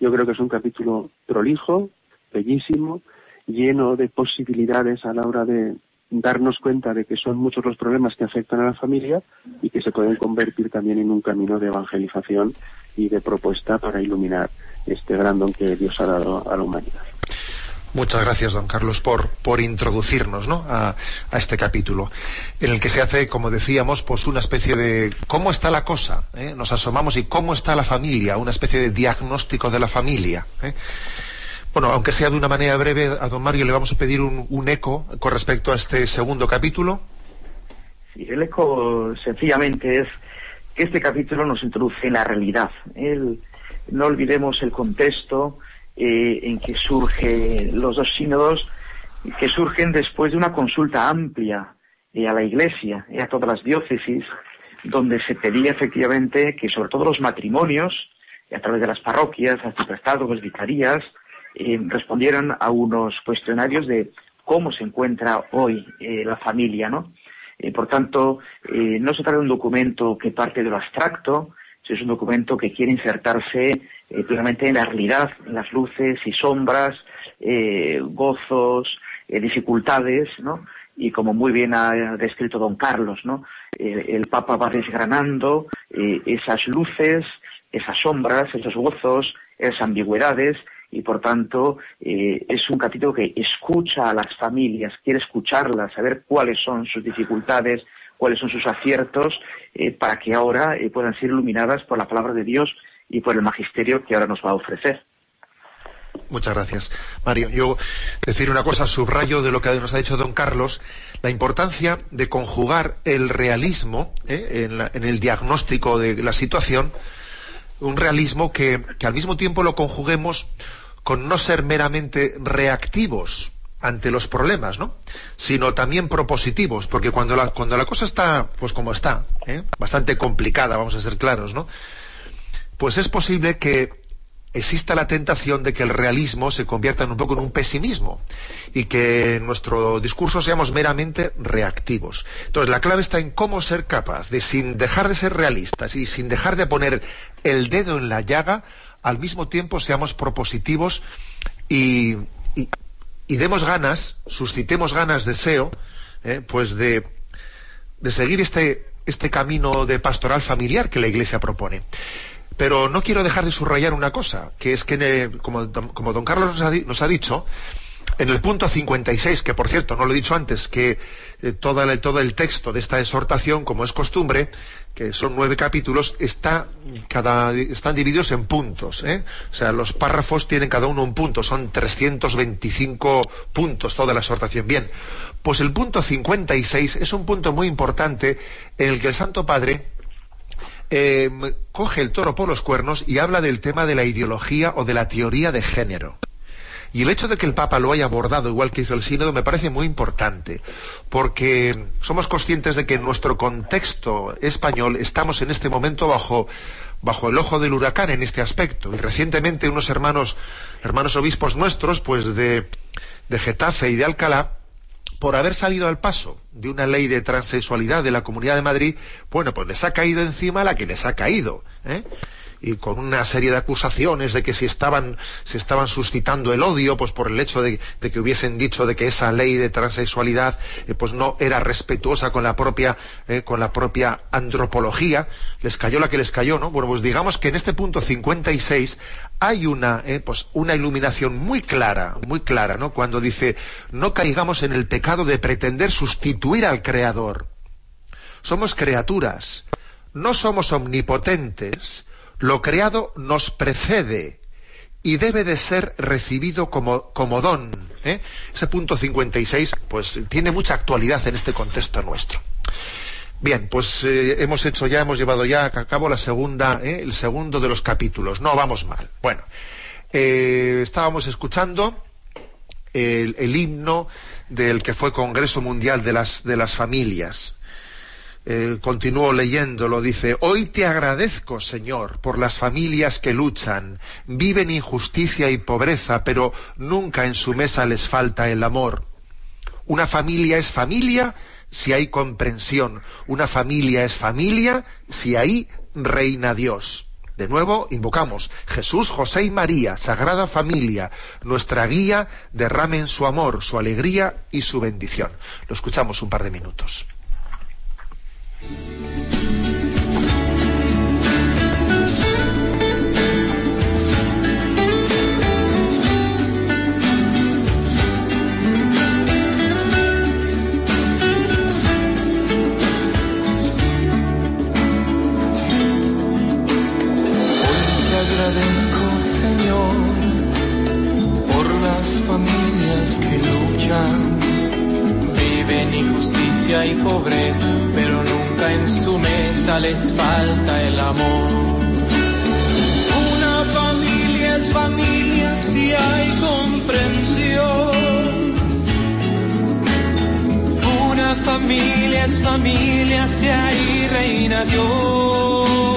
Yo creo que es un capítulo prolijo, bellísimo, lleno de posibilidades a la hora de darnos cuenta de que son muchos los problemas que afectan a la familia y que se pueden convertir también en un camino de evangelización y de propuesta para iluminar este gran don que Dios ha dado a la humanidad. Muchas gracias, don Carlos, por, por introducirnos a, este capítulo, en el que se hace, como decíamos, pues una especie de cómo está la cosa. ¿eh? Nos asomamos y cómo está la familia, una especie de diagnóstico de la familia. ¿eh? Bueno, aunque sea de una manera breve, a don Mario le vamos a pedir un, eco con respecto a este segundo capítulo. Sí, el eco sencillamente es que este capítulo nos introduce en la realidad. no olvidemos el contexto eh, en que surgen los dos sínodos, que surgen después de una consulta amplia eh, a la Iglesia y a todas las diócesis, donde se pedía efectivamente que sobre todo los matrimonios, a través de las parroquias, arciprestados, presbiterías, eh, respondieran a unos cuestionarios de cómo se encuentra hoy la familia, ¿no? por tanto, no se trata de un documento que parte de lo abstracto, es un documento que quiere insertarse eh, en la realidad, en las luces y sombras, eh, gozos, eh, dificultades, ¿no? Y como muy bien ha descrito don Carlos, ¿no? el Papa va desgranando esas luces, esas sombras, esos gozos, esas ambigüedades, y por tanto es un capítulo que escucha a las familias, quiere escucharlas, saber cuáles son sus dificultades, cuáles son sus aciertos, para que ahora puedan ser iluminadas por la palabra de Dios y por el magisterio que ahora nos va a ofrecer. Muchas gracias, Mario. Yo decir una cosa, subrayo de lo que nos ha dicho don Carlos, la importancia de conjugar el realismo ¿eh? en, el diagnóstico de la situación, un realismo que, que, al mismo tiempo lo conjuguemos con no ser meramente reactivos ante los problemas, ¿no? sino también propositivos, porque cuando la, cuando la cosa está, pues como está, ¿eh? bastante complicada, vamos a ser claros, ¿no? Pues es posible que exista la tentación de que el realismo se convierta en un poco en un pesimismo y que en nuestro discurso seamos meramente reactivos. Entonces, la clave está en cómo ser capaz de, sin dejar de ser realistas y sin dejar de poner el dedo en la llaga, al mismo tiempo seamos propositivos y, demos ganas, suscitemos ganas, deseo, eh, pues de, de seguir este, este camino de pastoral familiar que la Iglesia propone. Pero no quiero dejar de subrayar una cosa, que es que, como, don Carlos nos ha, dicho, en el punto 56, que por cierto, no lo he dicho antes, que eh, todo, el, texto de esta exhortación, como es costumbre, que son nueve capítulos, está cada, están divididos en puntos. ¿eh? O sea, los párrafos tienen cada uno un punto, son 325 puntos toda la exhortación. Bien, pues el punto 56 es un punto muy importante en el que el Santo Padre eh, coge el toro por los cuernos y habla del tema de la ideología o de la teoría de género. Y el hecho de que el Papa lo haya abordado igual que hizo el Sínodo me parece muy importante, porque somos conscientes de que en nuestro contexto español estamos en este momento bajo, bajo el ojo del huracán en este aspecto. Y recientemente unos hermanos, hermanos obispos nuestros, pues de, de Getafe y de Alcalá, por haber salido al paso de una ley de transexualidad de la Comunidad de Madrid, bueno, pues les ha caído encima la que les ha caído. ¿eh? Y con una serie de acusaciones de que si estaban, se estaban suscitando el odio, pues por el hecho de, que hubiesen dicho de que esa ley de transexualidad eh, pues no era respetuosa con la propia, eh, con la propia antropología, les cayó la que les cayó, ¿no? Bueno, pues digamos que en este punto 56 hay una, eh, pues una iluminación muy clara, muy clara, ¿no? Cuando dice, no caigamos en el pecado de pretender sustituir al Creador. Somos criaturas, no somos omnipotentes, lo creado nos precede y debe de ser recibido como, como don. ¿eh? Ese punto 56 pues, tiene mucha actualidad en este contexto nuestro. Bien, pues eh, hemos hecho ya, hemos llevado ya a cabo la segunda, ¿eh? el segundo de los capítulos. No vamos mal. Bueno, estábamos escuchando el, el, himno del que fue Congreso Mundial de las, de las Familias eh, continuó leyéndolo, dice, Hoy te agradezco, Señor, por las familias que luchan, viven injusticia y pobreza, pero nunca en su mesa les falta el amor. Una familia es familia si hay comprensión, una familia es familia si ahí reina Dios. De nuevo, invocamos Jesús, José y María, Sagrada Familia, nuestra guía, derramen su amor, su alegría y su bendición. Lo escuchamos un par de minutos. Familias que luchan, viven injusticia y pobreza, en su mesa les falta el amor. Una familia es familia si hay comprensión. Una familia es familia si hay reina Dios.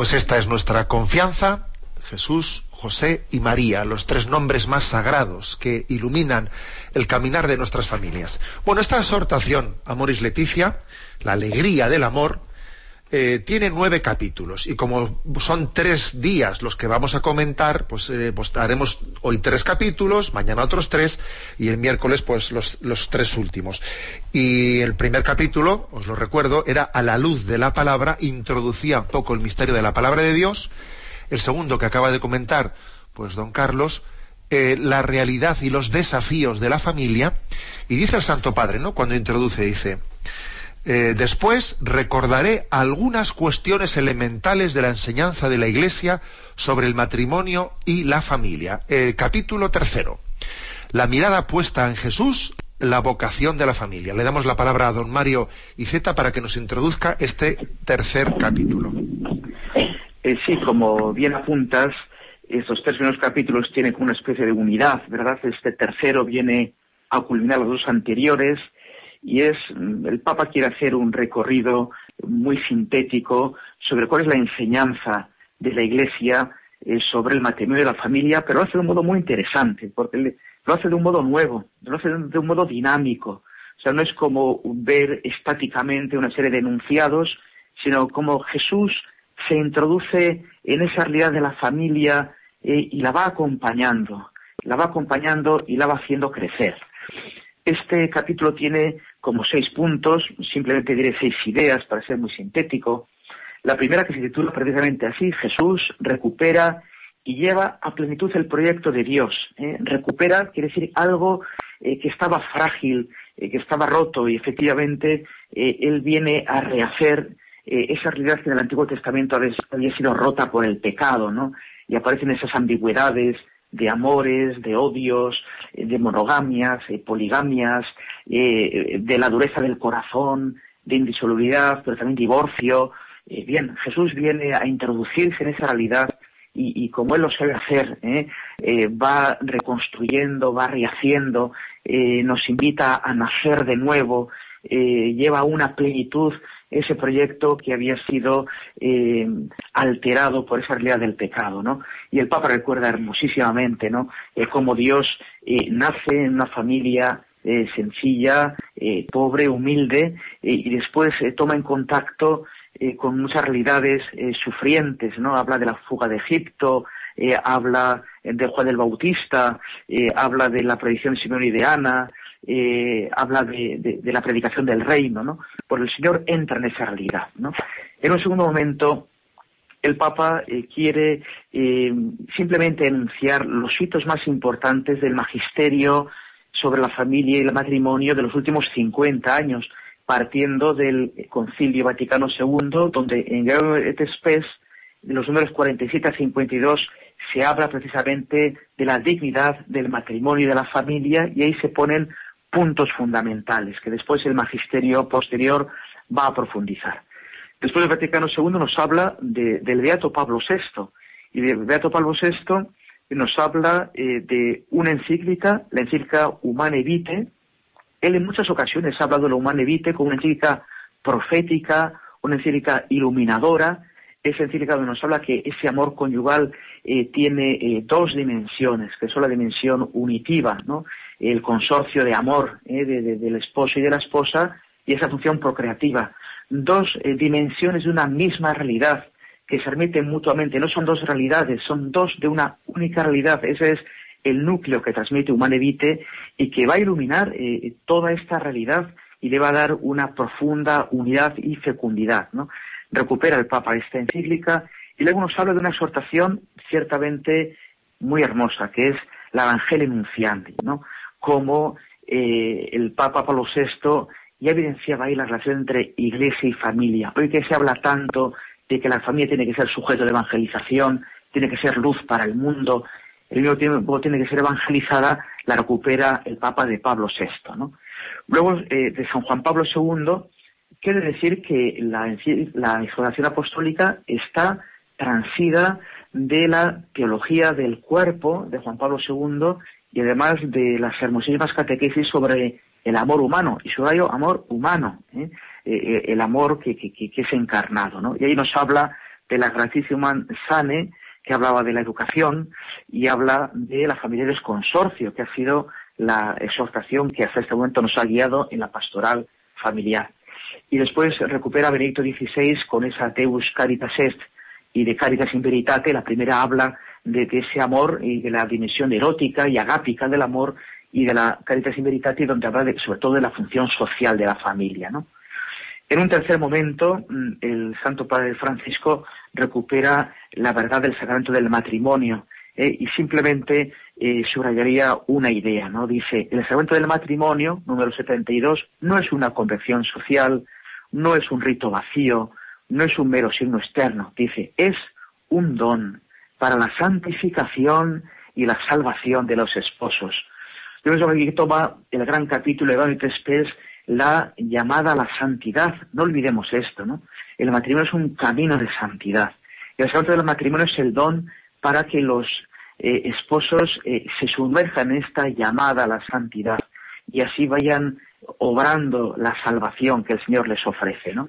Pues esta es nuestra confianza, Jesús, José y María, los tres nombres más sagrados que iluminan el caminar de nuestras familias. Bueno, esta exhortación, Amoris Leticia, la alegría del amor, eh, tiene nueve capítulos y como son tres días los que vamos a comentar, pues, eh, pues haremos hoy tres capítulos, mañana otros tres y el miércoles pues los, los, tres últimos. Y el primer capítulo, os lo recuerdo, era a la luz de la palabra, introducía un poco el misterio de la palabra de Dios. El segundo que acaba de comentar, pues don Carlos, eh, la realidad y los desafíos de la familia. Y dice el Santo Padre, ¿no? Cuando introduce, dice, eh, después recordaré algunas cuestiones elementales de la enseñanza de la Iglesia sobre el matrimonio y la familia. Capítulo tercero. La mirada puesta en Jesús, la vocación de la familia. Le damos la palabra a don Mario Iceta para que nos introduzca este tercer capítulo. Eh, sí, como bien apuntas, estos tres primeros capítulos tienen una especie de unidad, ¿verdad? Este tercero viene a culminar los dos anteriores y es el Papa quiere hacer un recorrido muy sintético sobre cuál es la enseñanza de la Iglesia eh, sobre el matrimonio de la familia, pero lo hace de un modo muy interesante, porque lo hace de un modo nuevo, lo hace de un modo dinámico. O sea, no es como ver estáticamente una serie de enunciados, sino como Jesús se introduce en esa realidad de la familia eh, y la va acompañando, la va acompañando y la va haciendo crecer. Este capítulo tiene como seis puntos, simplemente diré seis ideas para ser muy sintético. La primera que se titula precisamente así, Jesús recupera y lleva a plenitud el proyecto de Dios. ¿eh? Recupera quiere decir algo eh, que estaba frágil, eh, que estaba roto y efectivamente Él viene a rehacer esa realidad que en el Antiguo Testamento había sido rota por el pecado, ¿no? Y aparecen esas ambigüedades, de amores, de odios, eh, de monogamias, eh, poligamias, eh, de la dureza del corazón, de indisolubilidad, pero también divorcio. bien, Jesús viene a introducirse en esa realidad y, como Él lo sabe hacer, va reconstruyendo, va rehaciendo, nos invita a nacer de nuevo, lleva una plenitud ese proyecto que había sido eh, alterado por esa realidad del pecado, ¿no? Y el Papa recuerda hermosísimamente, ¿no? Eh, cómo Dios eh, nace en una familia sencilla, pobre, humilde, y después toma en contacto con muchas realidades sufrientes, ¿no? Habla de la fuga de Egipto, habla de Juan el Bautista, habla de la predicción de de Ana, eh, habla de, la predicación del reino, ¿no? Por el Señor entra en esa realidad, ¿no? En un segundo momento, el Papa eh, quiere eh, simplemente enunciar los hitos más importantes del magisterio sobre la familia y el matrimonio de los últimos 50 años, partiendo del Concilio Vaticano II, donde en et Spes, de los números 47 a 52, se habla precisamente de la dignidad del matrimonio y de la familia, y ahí se ponen puntos fundamentales que después el magisterio posterior va a profundizar. Después el Vaticano II nos habla del Beato Pablo VI y del Beato Pablo VI nos habla eh, de una encíclica, la encíclica Humane Vitae. Él en muchas ocasiones ha hablado de la Humane Vitae como una encíclica profética, una encíclica iluminadora, esa encíclica donde nos habla que ese amor conyugal eh, tiene eh, dos dimensiones, que son la dimensión unitiva, ¿no? el consorcio de amor eh, del esposo y de la esposa y esa función procreativa. Dos dimensiones de una misma realidad que se remiten mutuamente. No son dos realidades, son dos de una única realidad. Ese es el núcleo que transmite Humanevite y que va a iluminar toda esta realidad y le va a dar una profunda unidad y fecundidad. ¿no? recupera el Papa esta encíclica y luego nos habla de una exhortación ciertamente muy hermosa, que es la Evangelio Nunciandi, ¿no? Como eh, el Papa Pablo VI ya evidenciaba ahí la relación entre iglesia y familia. Hoy que se habla tanto de que la familia tiene que ser sujeto de evangelización, tiene que ser luz para el mundo, el mismo tiempo tiene que ser evangelizada, la recupera el Papa de Pablo VI, ¿no? Luego, eh, de San Juan Pablo II, quiere decir que la, la información apostólica está transida de la teología del cuerpo de Juan Pablo II y además de las hermosísimas catequesis sobre el amor humano, y ello amor humano, ¿eh? Eh, eh, el amor que, que, es encarnado. ¿no? Y ahí nos habla de la Grandísima Sane, que hablaba de la educación, y habla de la familia del consorcio, que ha sido la exhortación que hasta este momento nos ha guiado en la pastoral familiar. Y después recupera Benedicto XVI con esa Deus Caritas Est y de Caritas in Veritate. La primera habla de, ese amor y de la dimensión erótica y agápica del amor y de la Caritas in Veritate, donde habla sobre todo de la función social de la familia. En un tercer momento, mm, el Santo Padre Francisco recupera la verdad del sacramento del matrimonio eh, y simplemente eh, subrayaría una idea, ¿no? Dice, el sacramento del matrimonio, número 72, no es una convención social, no es un rito vacío, no es un mero signo externo, dice, es un don para la santificación y la salvación de los esposos. Yo creo que toma el gran capítulo de Vanity Spes la llamada a la santidad. No olvidemos esto, ¿no? El matrimonio es un camino de santidad. Y el sacramento del matrimonio es el don para que los eh, esposos eh, se sumerjan en esta llamada a la santidad y así vayan obrando la salvación que el Señor les ofrece, ¿no?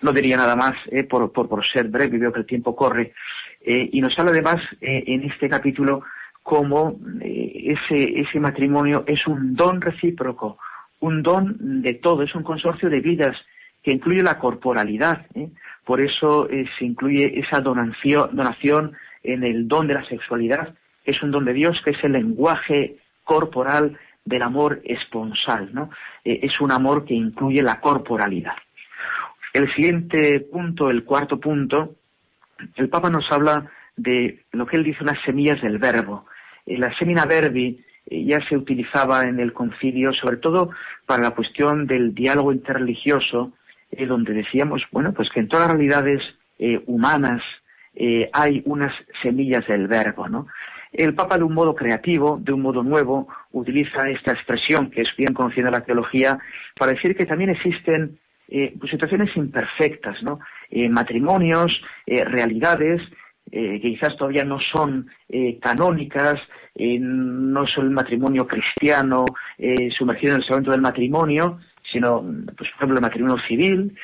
No diría nada más eh, por, por, por, ser breve, veo que el tiempo corre. y nos habla además en este capítulo cómo ese, ese matrimonio es un don recíproco, un don de todo, es un consorcio de vidas que incluye la corporalidad. Por eso se incluye esa donación, donación en el don de la sexualidad, es un don de Dios, que es el lenguaje corporal del amor esponsal, ¿no? Eh, es un amor que incluye la corporalidad. El siguiente punto, el cuarto punto, el Papa nos habla de lo que él dice unas semillas del verbo. Eh, la semina verbi eh, ya se utilizaba en el concilio, sobre todo para la cuestión del diálogo interreligioso, donde decíamos, bueno, pues que en todas las realidades humanas hay unas semillas del verbo. El Papa, de un modo creativo, de un modo nuevo, utiliza esta expresión que es bien conocida en la teología para decir que también existen eh, pues, situaciones imperfectas. Eh, matrimonios, eh, realidades que quizás todavía no son canónicas, no son el matrimonio cristiano sumergido en el sacramento del matrimonio, sino, pues, por ejemplo, el matrimonio civil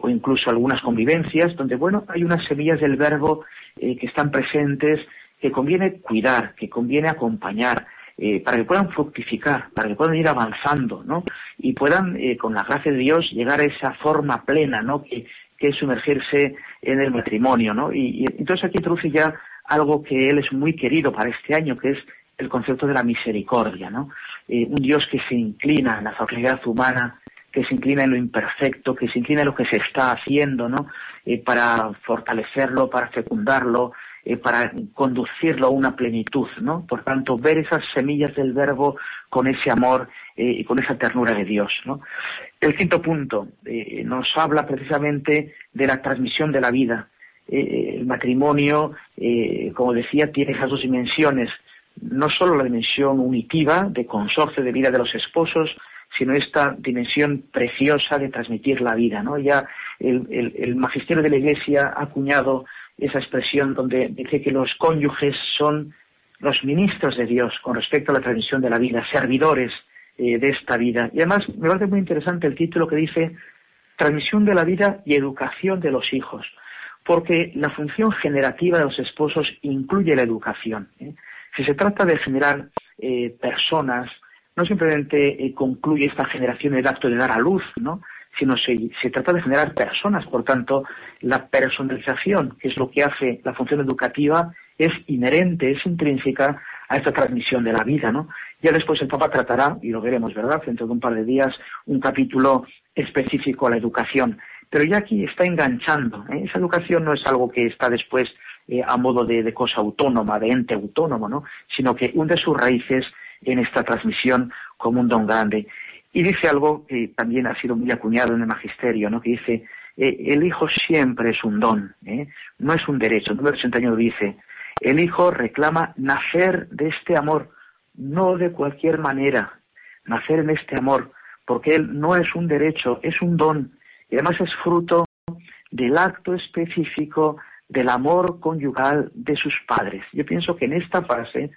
o incluso algunas convivencias, donde, bueno, hay unas semillas del verbo que están presentes que conviene cuidar, que conviene acompañar, eh, para que puedan fructificar, para que puedan ir avanzando, ¿no? Y puedan, eh, con la gracia de Dios, llegar a esa forma plena, ¿no? Que, es sumergirse en el matrimonio, ¿no? Y, entonces aquí introduce ya algo que él es muy querido para este año, que es el concepto de la misericordia, ¿no? Eh, un Dios que se inclina en la fragilidad humana, que se inclina en lo imperfecto, que se inclina en lo que se está haciendo, ¿no? para fortalecerlo, para fecundarlo, eh, para conducirlo a una plenitud, ¿no? Por tanto, ver esas semillas del verbo con ese amor eh, y con esa ternura de Dios. El quinto punto eh, nos habla precisamente de la transmisión de la vida. el matrimonio, como decía, tiene esas dos dimensiones, no solo la dimensión unitiva de consorcio de vida de los esposos, sino esta dimensión preciosa de transmitir la vida. Ya el, el magisterio de la Iglesia ha acuñado esa expresión donde dice que los cónyuges son los ministros de Dios con respecto a la transmisión de la vida, servidores eh, de esta vida. Y además me parece muy interesante el título que dice Transmisión de la vida y educación de los hijos, porque la función generativa de los esposos incluye la educación. ¿eh? Si se trata de generar eh, personas, no simplemente concluye esta generación el acto de dar a luz, ¿no? Sino se, se trata de generar personas. Por tanto, la personalización, que es lo que hace la función educativa, es inherente, es intrínseca a esta transmisión de la vida, ¿no? Ya después el Papa tratará, y lo veremos, ¿verdad?, dentro de un par de días, un capítulo específico a la educación. Pero ya aquí está enganchando. ¿eh? Esa educación no es algo que está después eh, a modo de, cosa autónoma, de ente autónomo, ¿no? Sino que hunde sus raíces en esta transmisión como un don grande. Y dice algo que también ha sido muy acuñado en el magisterio, ¿no? que dice, eh, el hijo siempre es un don, ¿eh? no es un derecho. El número 81 dice, el hijo reclama nacer de este amor, no de cualquier manera, nacer en este amor, porque él no es un derecho, es un don, y además es fruto del acto específico del amor conyugal de sus padres. Yo pienso que en esta fase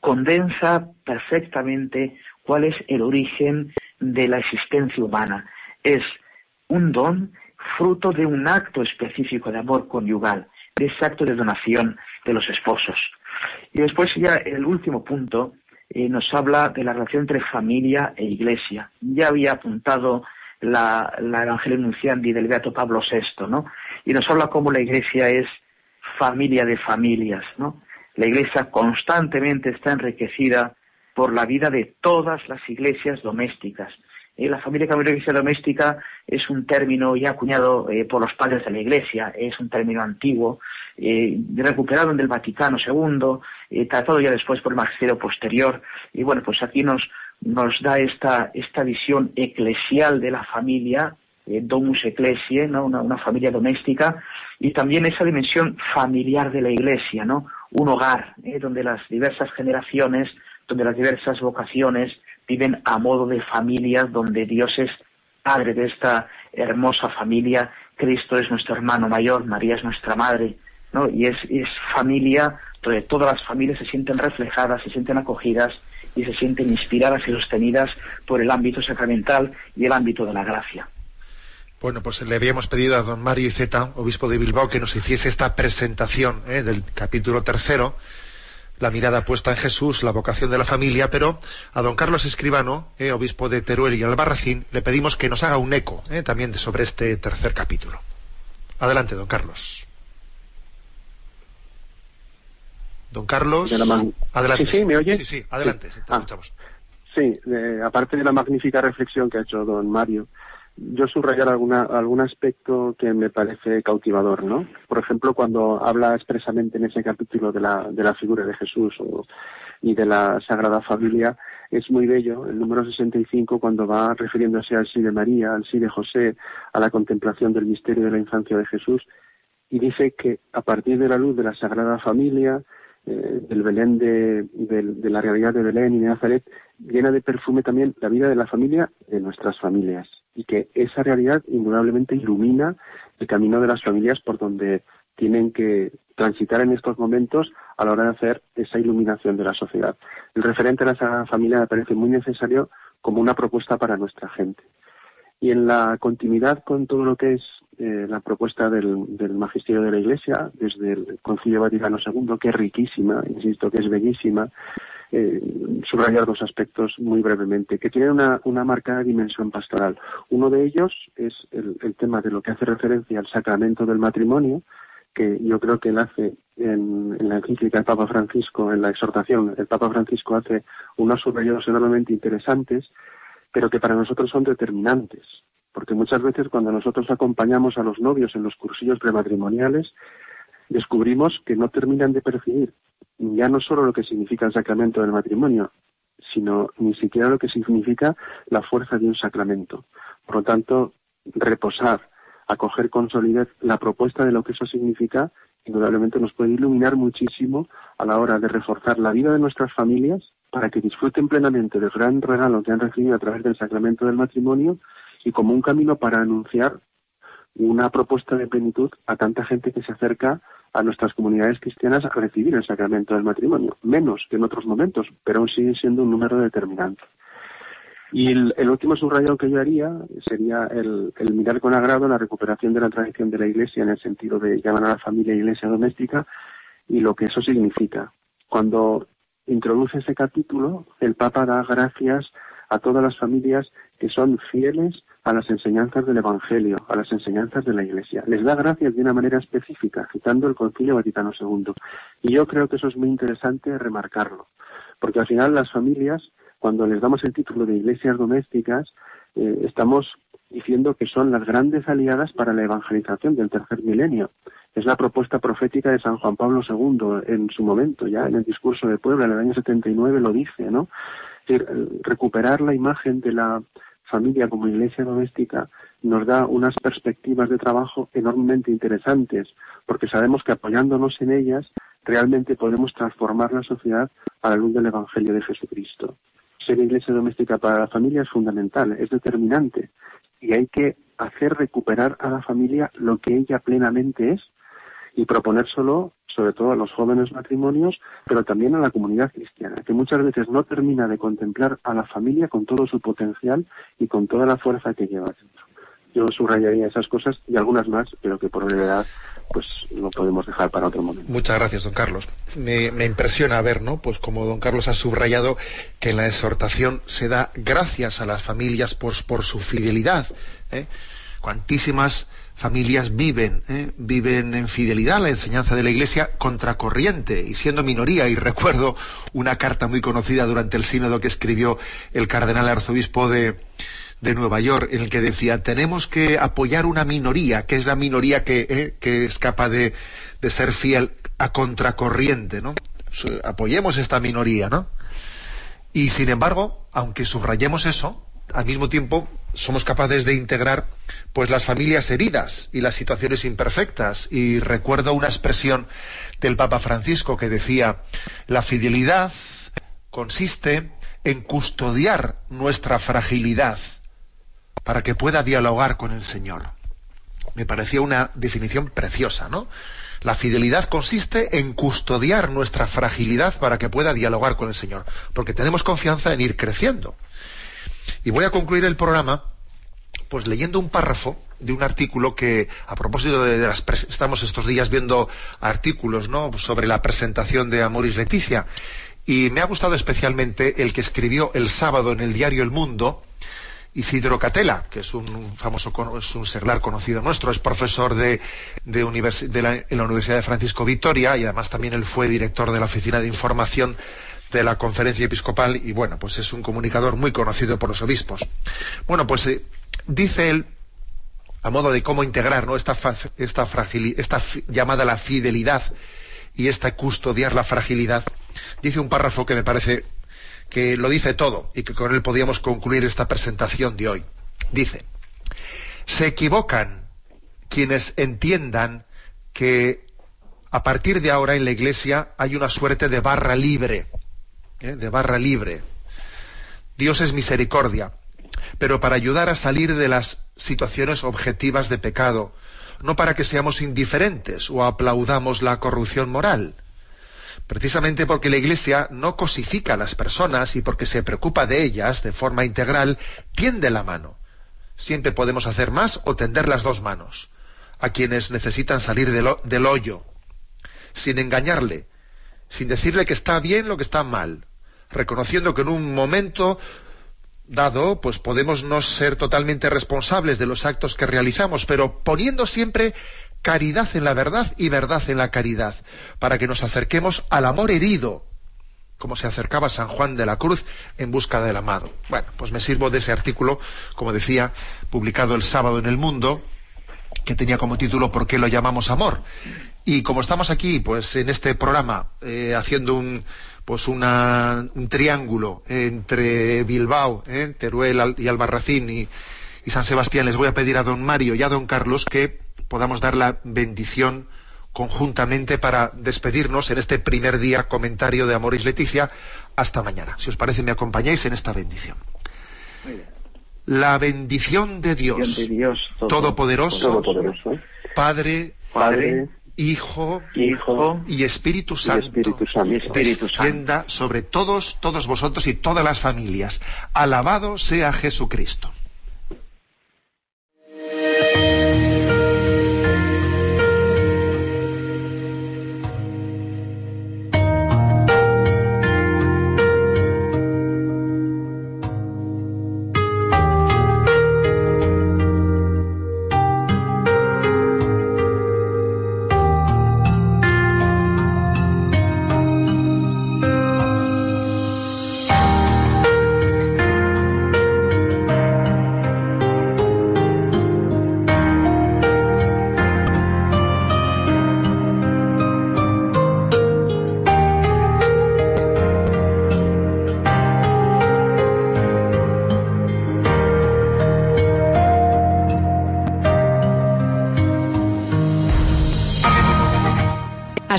condensa perfectamente cuál es el origen de la existencia humana. Es un don fruto de un acto específico de amor conyugal. de ese acto de donación de los esposos. Y después ya el último punto eh, nos habla de la relación entre familia e iglesia. Ya había apuntado la, la Evangelio Nunciandi del Beato Pablo VI, ¿no? Y nos habla cómo la iglesia es familia de familias, ¿no? La iglesia constantemente está enriquecida por la vida de todas las iglesias domésticas. Eh, la familia la iglesia doméstica es un término ya acuñado eh, por los padres de la iglesia, es un término antiguo, eh, recuperado el Vaticano II, tratado ya después por el magisterio posterior. Y bueno, pues aquí nos, da esta, esta visión eclesial de la familia, domus ecclesiae. Una, una, familia doméstica, y también esa dimensión familiar de la iglesia, ¿no? un hogar ¿eh? donde las diversas generaciones, donde las diversas vocaciones viven a modo de familia, donde Dios es padre de esta hermosa familia, Cristo es nuestro hermano mayor, María es nuestra madre, ¿no? Y es, es familia donde todas las familias se sienten reflejadas, se sienten acogidas y se sienten inspiradas y sostenidas por el ámbito sacramental y el ámbito de la gracia. Bueno, pues le habíamos pedido a don Mario Iceta, obispo de Bilbao, que nos hiciese esta presentación ¿eh? del capítulo tercero, la mirada puesta en Jesús, la vocación de la familia, pero a don Carlos Escribano, ¿eh? obispo de Teruel y Albarracín, le pedimos que nos haga un eco ¿eh? también sobre este tercer capítulo. Adelante, don Carlos. Don Carlos, adelante. Sí, sí, ¿me oye? Sí, sí, adelante, sí. te ah. escuchamos. Sí, aparte de la magnífica reflexión que ha hecho don Mario, yo subrayar alguna, algún aspecto que me parece cautivador, ¿no? Por ejemplo, cuando habla expresamente en ese capítulo de la, de la figura de Jesús y de la Sagrada Familia, es muy bello el número 65 cuando va refiriéndose al sí de María, al sí de José, a la contemplación del misterio de la infancia de Jesús, y dice que a partir de la luz de la Sagrada Familia, eh, del Belén de, de, la realidad de Belén y de Nazaret, llena de perfume también la vida de la familia, de nuestras familias y que esa realidad indudablemente ilumina el camino de las familias por donde tienen que transitar en estos momentos a la hora de hacer esa iluminación de la sociedad. El referente a esa familia me parece muy necesario como una propuesta para nuestra gente. Y en la continuidad con todo lo que es eh, la propuesta del, del, magisterio de la Iglesia, desde el Concilio Vaticano II, que es riquísima, insisto, que es bellísima, eh, subrayar dos aspectos muy brevemente, que tienen una, una marcada dimensión pastoral. Uno de ellos es el, tema de lo que hace referencia al sacramento del matrimonio, que yo creo que él hace en, la encíclica del Papa Francisco, en la exhortación, el Papa Francisco hace unos subrayados enormemente interesantes, pero que para nosotros son determinantes, porque muchas veces cuando nosotros acompañamos a los novios en los cursillos prematrimoniales, descubrimos que no terminan de percibir ya no solo lo que significa el sacramento del matrimonio, sino ni siquiera lo que significa la fuerza de un sacramento. Por lo tanto, reposar, acoger con solidez la propuesta de lo que eso significa, indudablemente nos puede iluminar muchísimo a la hora de reforzar la vida de nuestras familias para que disfruten plenamente del gran regalo que han recibido a través del sacramento del matrimonio y como un camino para anunciar una propuesta de plenitud a tanta gente que se acerca a nuestras comunidades cristianas a recibir el sacramento del matrimonio, menos que en otros momentos, pero aún sigue siendo un número determinante. Y el, último subrayado que yo haría sería el, mirar con agrado la recuperación de la tradición de la Iglesia en el sentido de llamar a la familia Iglesia doméstica y lo que eso significa. Cuando introduce ese capítulo, el Papa da gracias a todas las familias que son fieles a las enseñanzas del Evangelio, a las enseñanzas de la Iglesia. Les da gracias de una manera específica, citando el Concilio Vaticano II. Y yo creo que eso es muy interesante remarcarlo, porque al final las familias, cuando les damos el título de iglesias domésticas, eh, estamos diciendo que son las grandes aliadas para la evangelización del tercer milenio. Es la propuesta profética de San Juan Pablo II en su momento, ya en el discurso de Puebla, en el año 79 lo dice, ¿no? Decir, recuperar la imagen de la familia como iglesia doméstica nos da unas perspectivas de trabajo enormemente interesantes, porque sabemos que apoyándonos en ellas realmente podemos transformar la sociedad a la luz del Evangelio de Jesucristo. Ser iglesia doméstica para la familia es fundamental, es determinante, y hay que hacer recuperar a la familia lo que ella plenamente es y proponérselo sobre todo a los jóvenes matrimonios, pero también a la comunidad cristiana, que muchas veces no termina de contemplar a la familia con todo su potencial y con toda la fuerza que lleva dentro. Yo subrayaría esas cosas y algunas más, pero que por brevedad pues lo podemos dejar para otro momento. Muchas gracias, don Carlos. Me, me, impresiona ver, ¿no? Pues como don Carlos ha subrayado que en la exhortación se da gracias a las familias por, por su fidelidad. ¿eh? Cuantísimas familias viven, ¿eh? viven en fidelidad a la enseñanza de la Iglesia contracorriente y siendo minoría. Y recuerdo una carta muy conocida durante el sínodo que escribió el cardenal arzobispo de, de Nueva York, en el que decía, tenemos que apoyar una minoría, que es la minoría que, eh, que es capaz de, de, ser fiel a contracorriente, ¿no? Apoyemos esta minoría, ¿no? Y sin embargo, aunque subrayemos eso, al mismo tiempo somos capaces de integrar pues las familias heridas y las situaciones imperfectas. Y recuerdo una expresión del Papa Francisco que decía, la fidelidad consiste en custodiar nuestra fragilidad para que pueda dialogar con el Señor. Me parecía una definición preciosa, ¿no? La fidelidad consiste en custodiar nuestra fragilidad para que pueda dialogar con el Señor, porque tenemos confianza en ir creciendo. Y voy a concluir el programa pues leyendo un párrafo de un artículo que a propósito de, las estamos estos días viendo artículos ¿no? sobre la presentación de Amoris Leticia y me ha gustado especialmente el que escribió el sábado en el diario El Mundo Isidro Catela, que es un famoso, es un seglar conocido nuestro, es profesor de, de, de la, en la Universidad de Francisco Vitoria y además también él fue director de la Oficina de Información de la Conferencia Episcopal y bueno, pues es un comunicador muy conocido por los obispos. Bueno, pues eh, dice él, a modo de cómo integrar ¿no? esta, esta, esta llamada la fidelidad y esta custodiar la fragilidad, dice un párrafo que me parece que lo dice todo y que con él podíamos concluir esta presentación de hoy. Dice, se equivocan quienes entiendan que a partir de ahora en la Iglesia hay una suerte de barra libre, ¿eh? de barra libre. Dios es misericordia, pero para ayudar a salir de las situaciones objetivas de pecado, no para que seamos indiferentes o aplaudamos la corrupción moral precisamente porque la Iglesia no cosifica a las personas y porque se preocupa de ellas de forma integral, tiende la mano. Siempre podemos hacer más o tender las dos manos a quienes necesitan salir del, del hoyo, sin engañarle, sin decirle que está bien lo que está mal, reconociendo que en un momento dado, pues podemos no ser totalmente responsables de los actos que realizamos, pero poniendo siempre caridad en la verdad y verdad en la caridad, para que nos acerquemos al amor herido, como se acercaba San Juan de la Cruz en busca del amado. Bueno, pues me sirvo de ese artículo, como decía, publicado el sábado en El Mundo, que tenía como título ¿Por qué lo llamamos amor? Y como estamos aquí, pues en este programa, eh, haciendo un, pues una, un triángulo entre Bilbao, eh, Teruel y Albarracín y, y San Sebastián, les voy a pedir a don Mario y a don Carlos que podamos dar la bendición conjuntamente para despedirnos en este primer día comentario de Amoris Leticia hasta mañana. Si os parece, me acompañáis en esta bendición. La bendición de Dios, de Dios todopoderoso, Todopoderoso, Padre, Padre, Hijo, Hijo y Espíritu Santo, Espíritu Santo. Espíritu descienda sobre todos, todos vosotros y todas las familias. Alabado sea Jesucristo.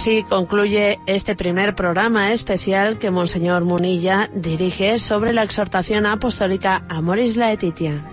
Así concluye este primer programa especial que Monseñor Munilla dirige sobre la exhortación apostólica Amoris Laetitia.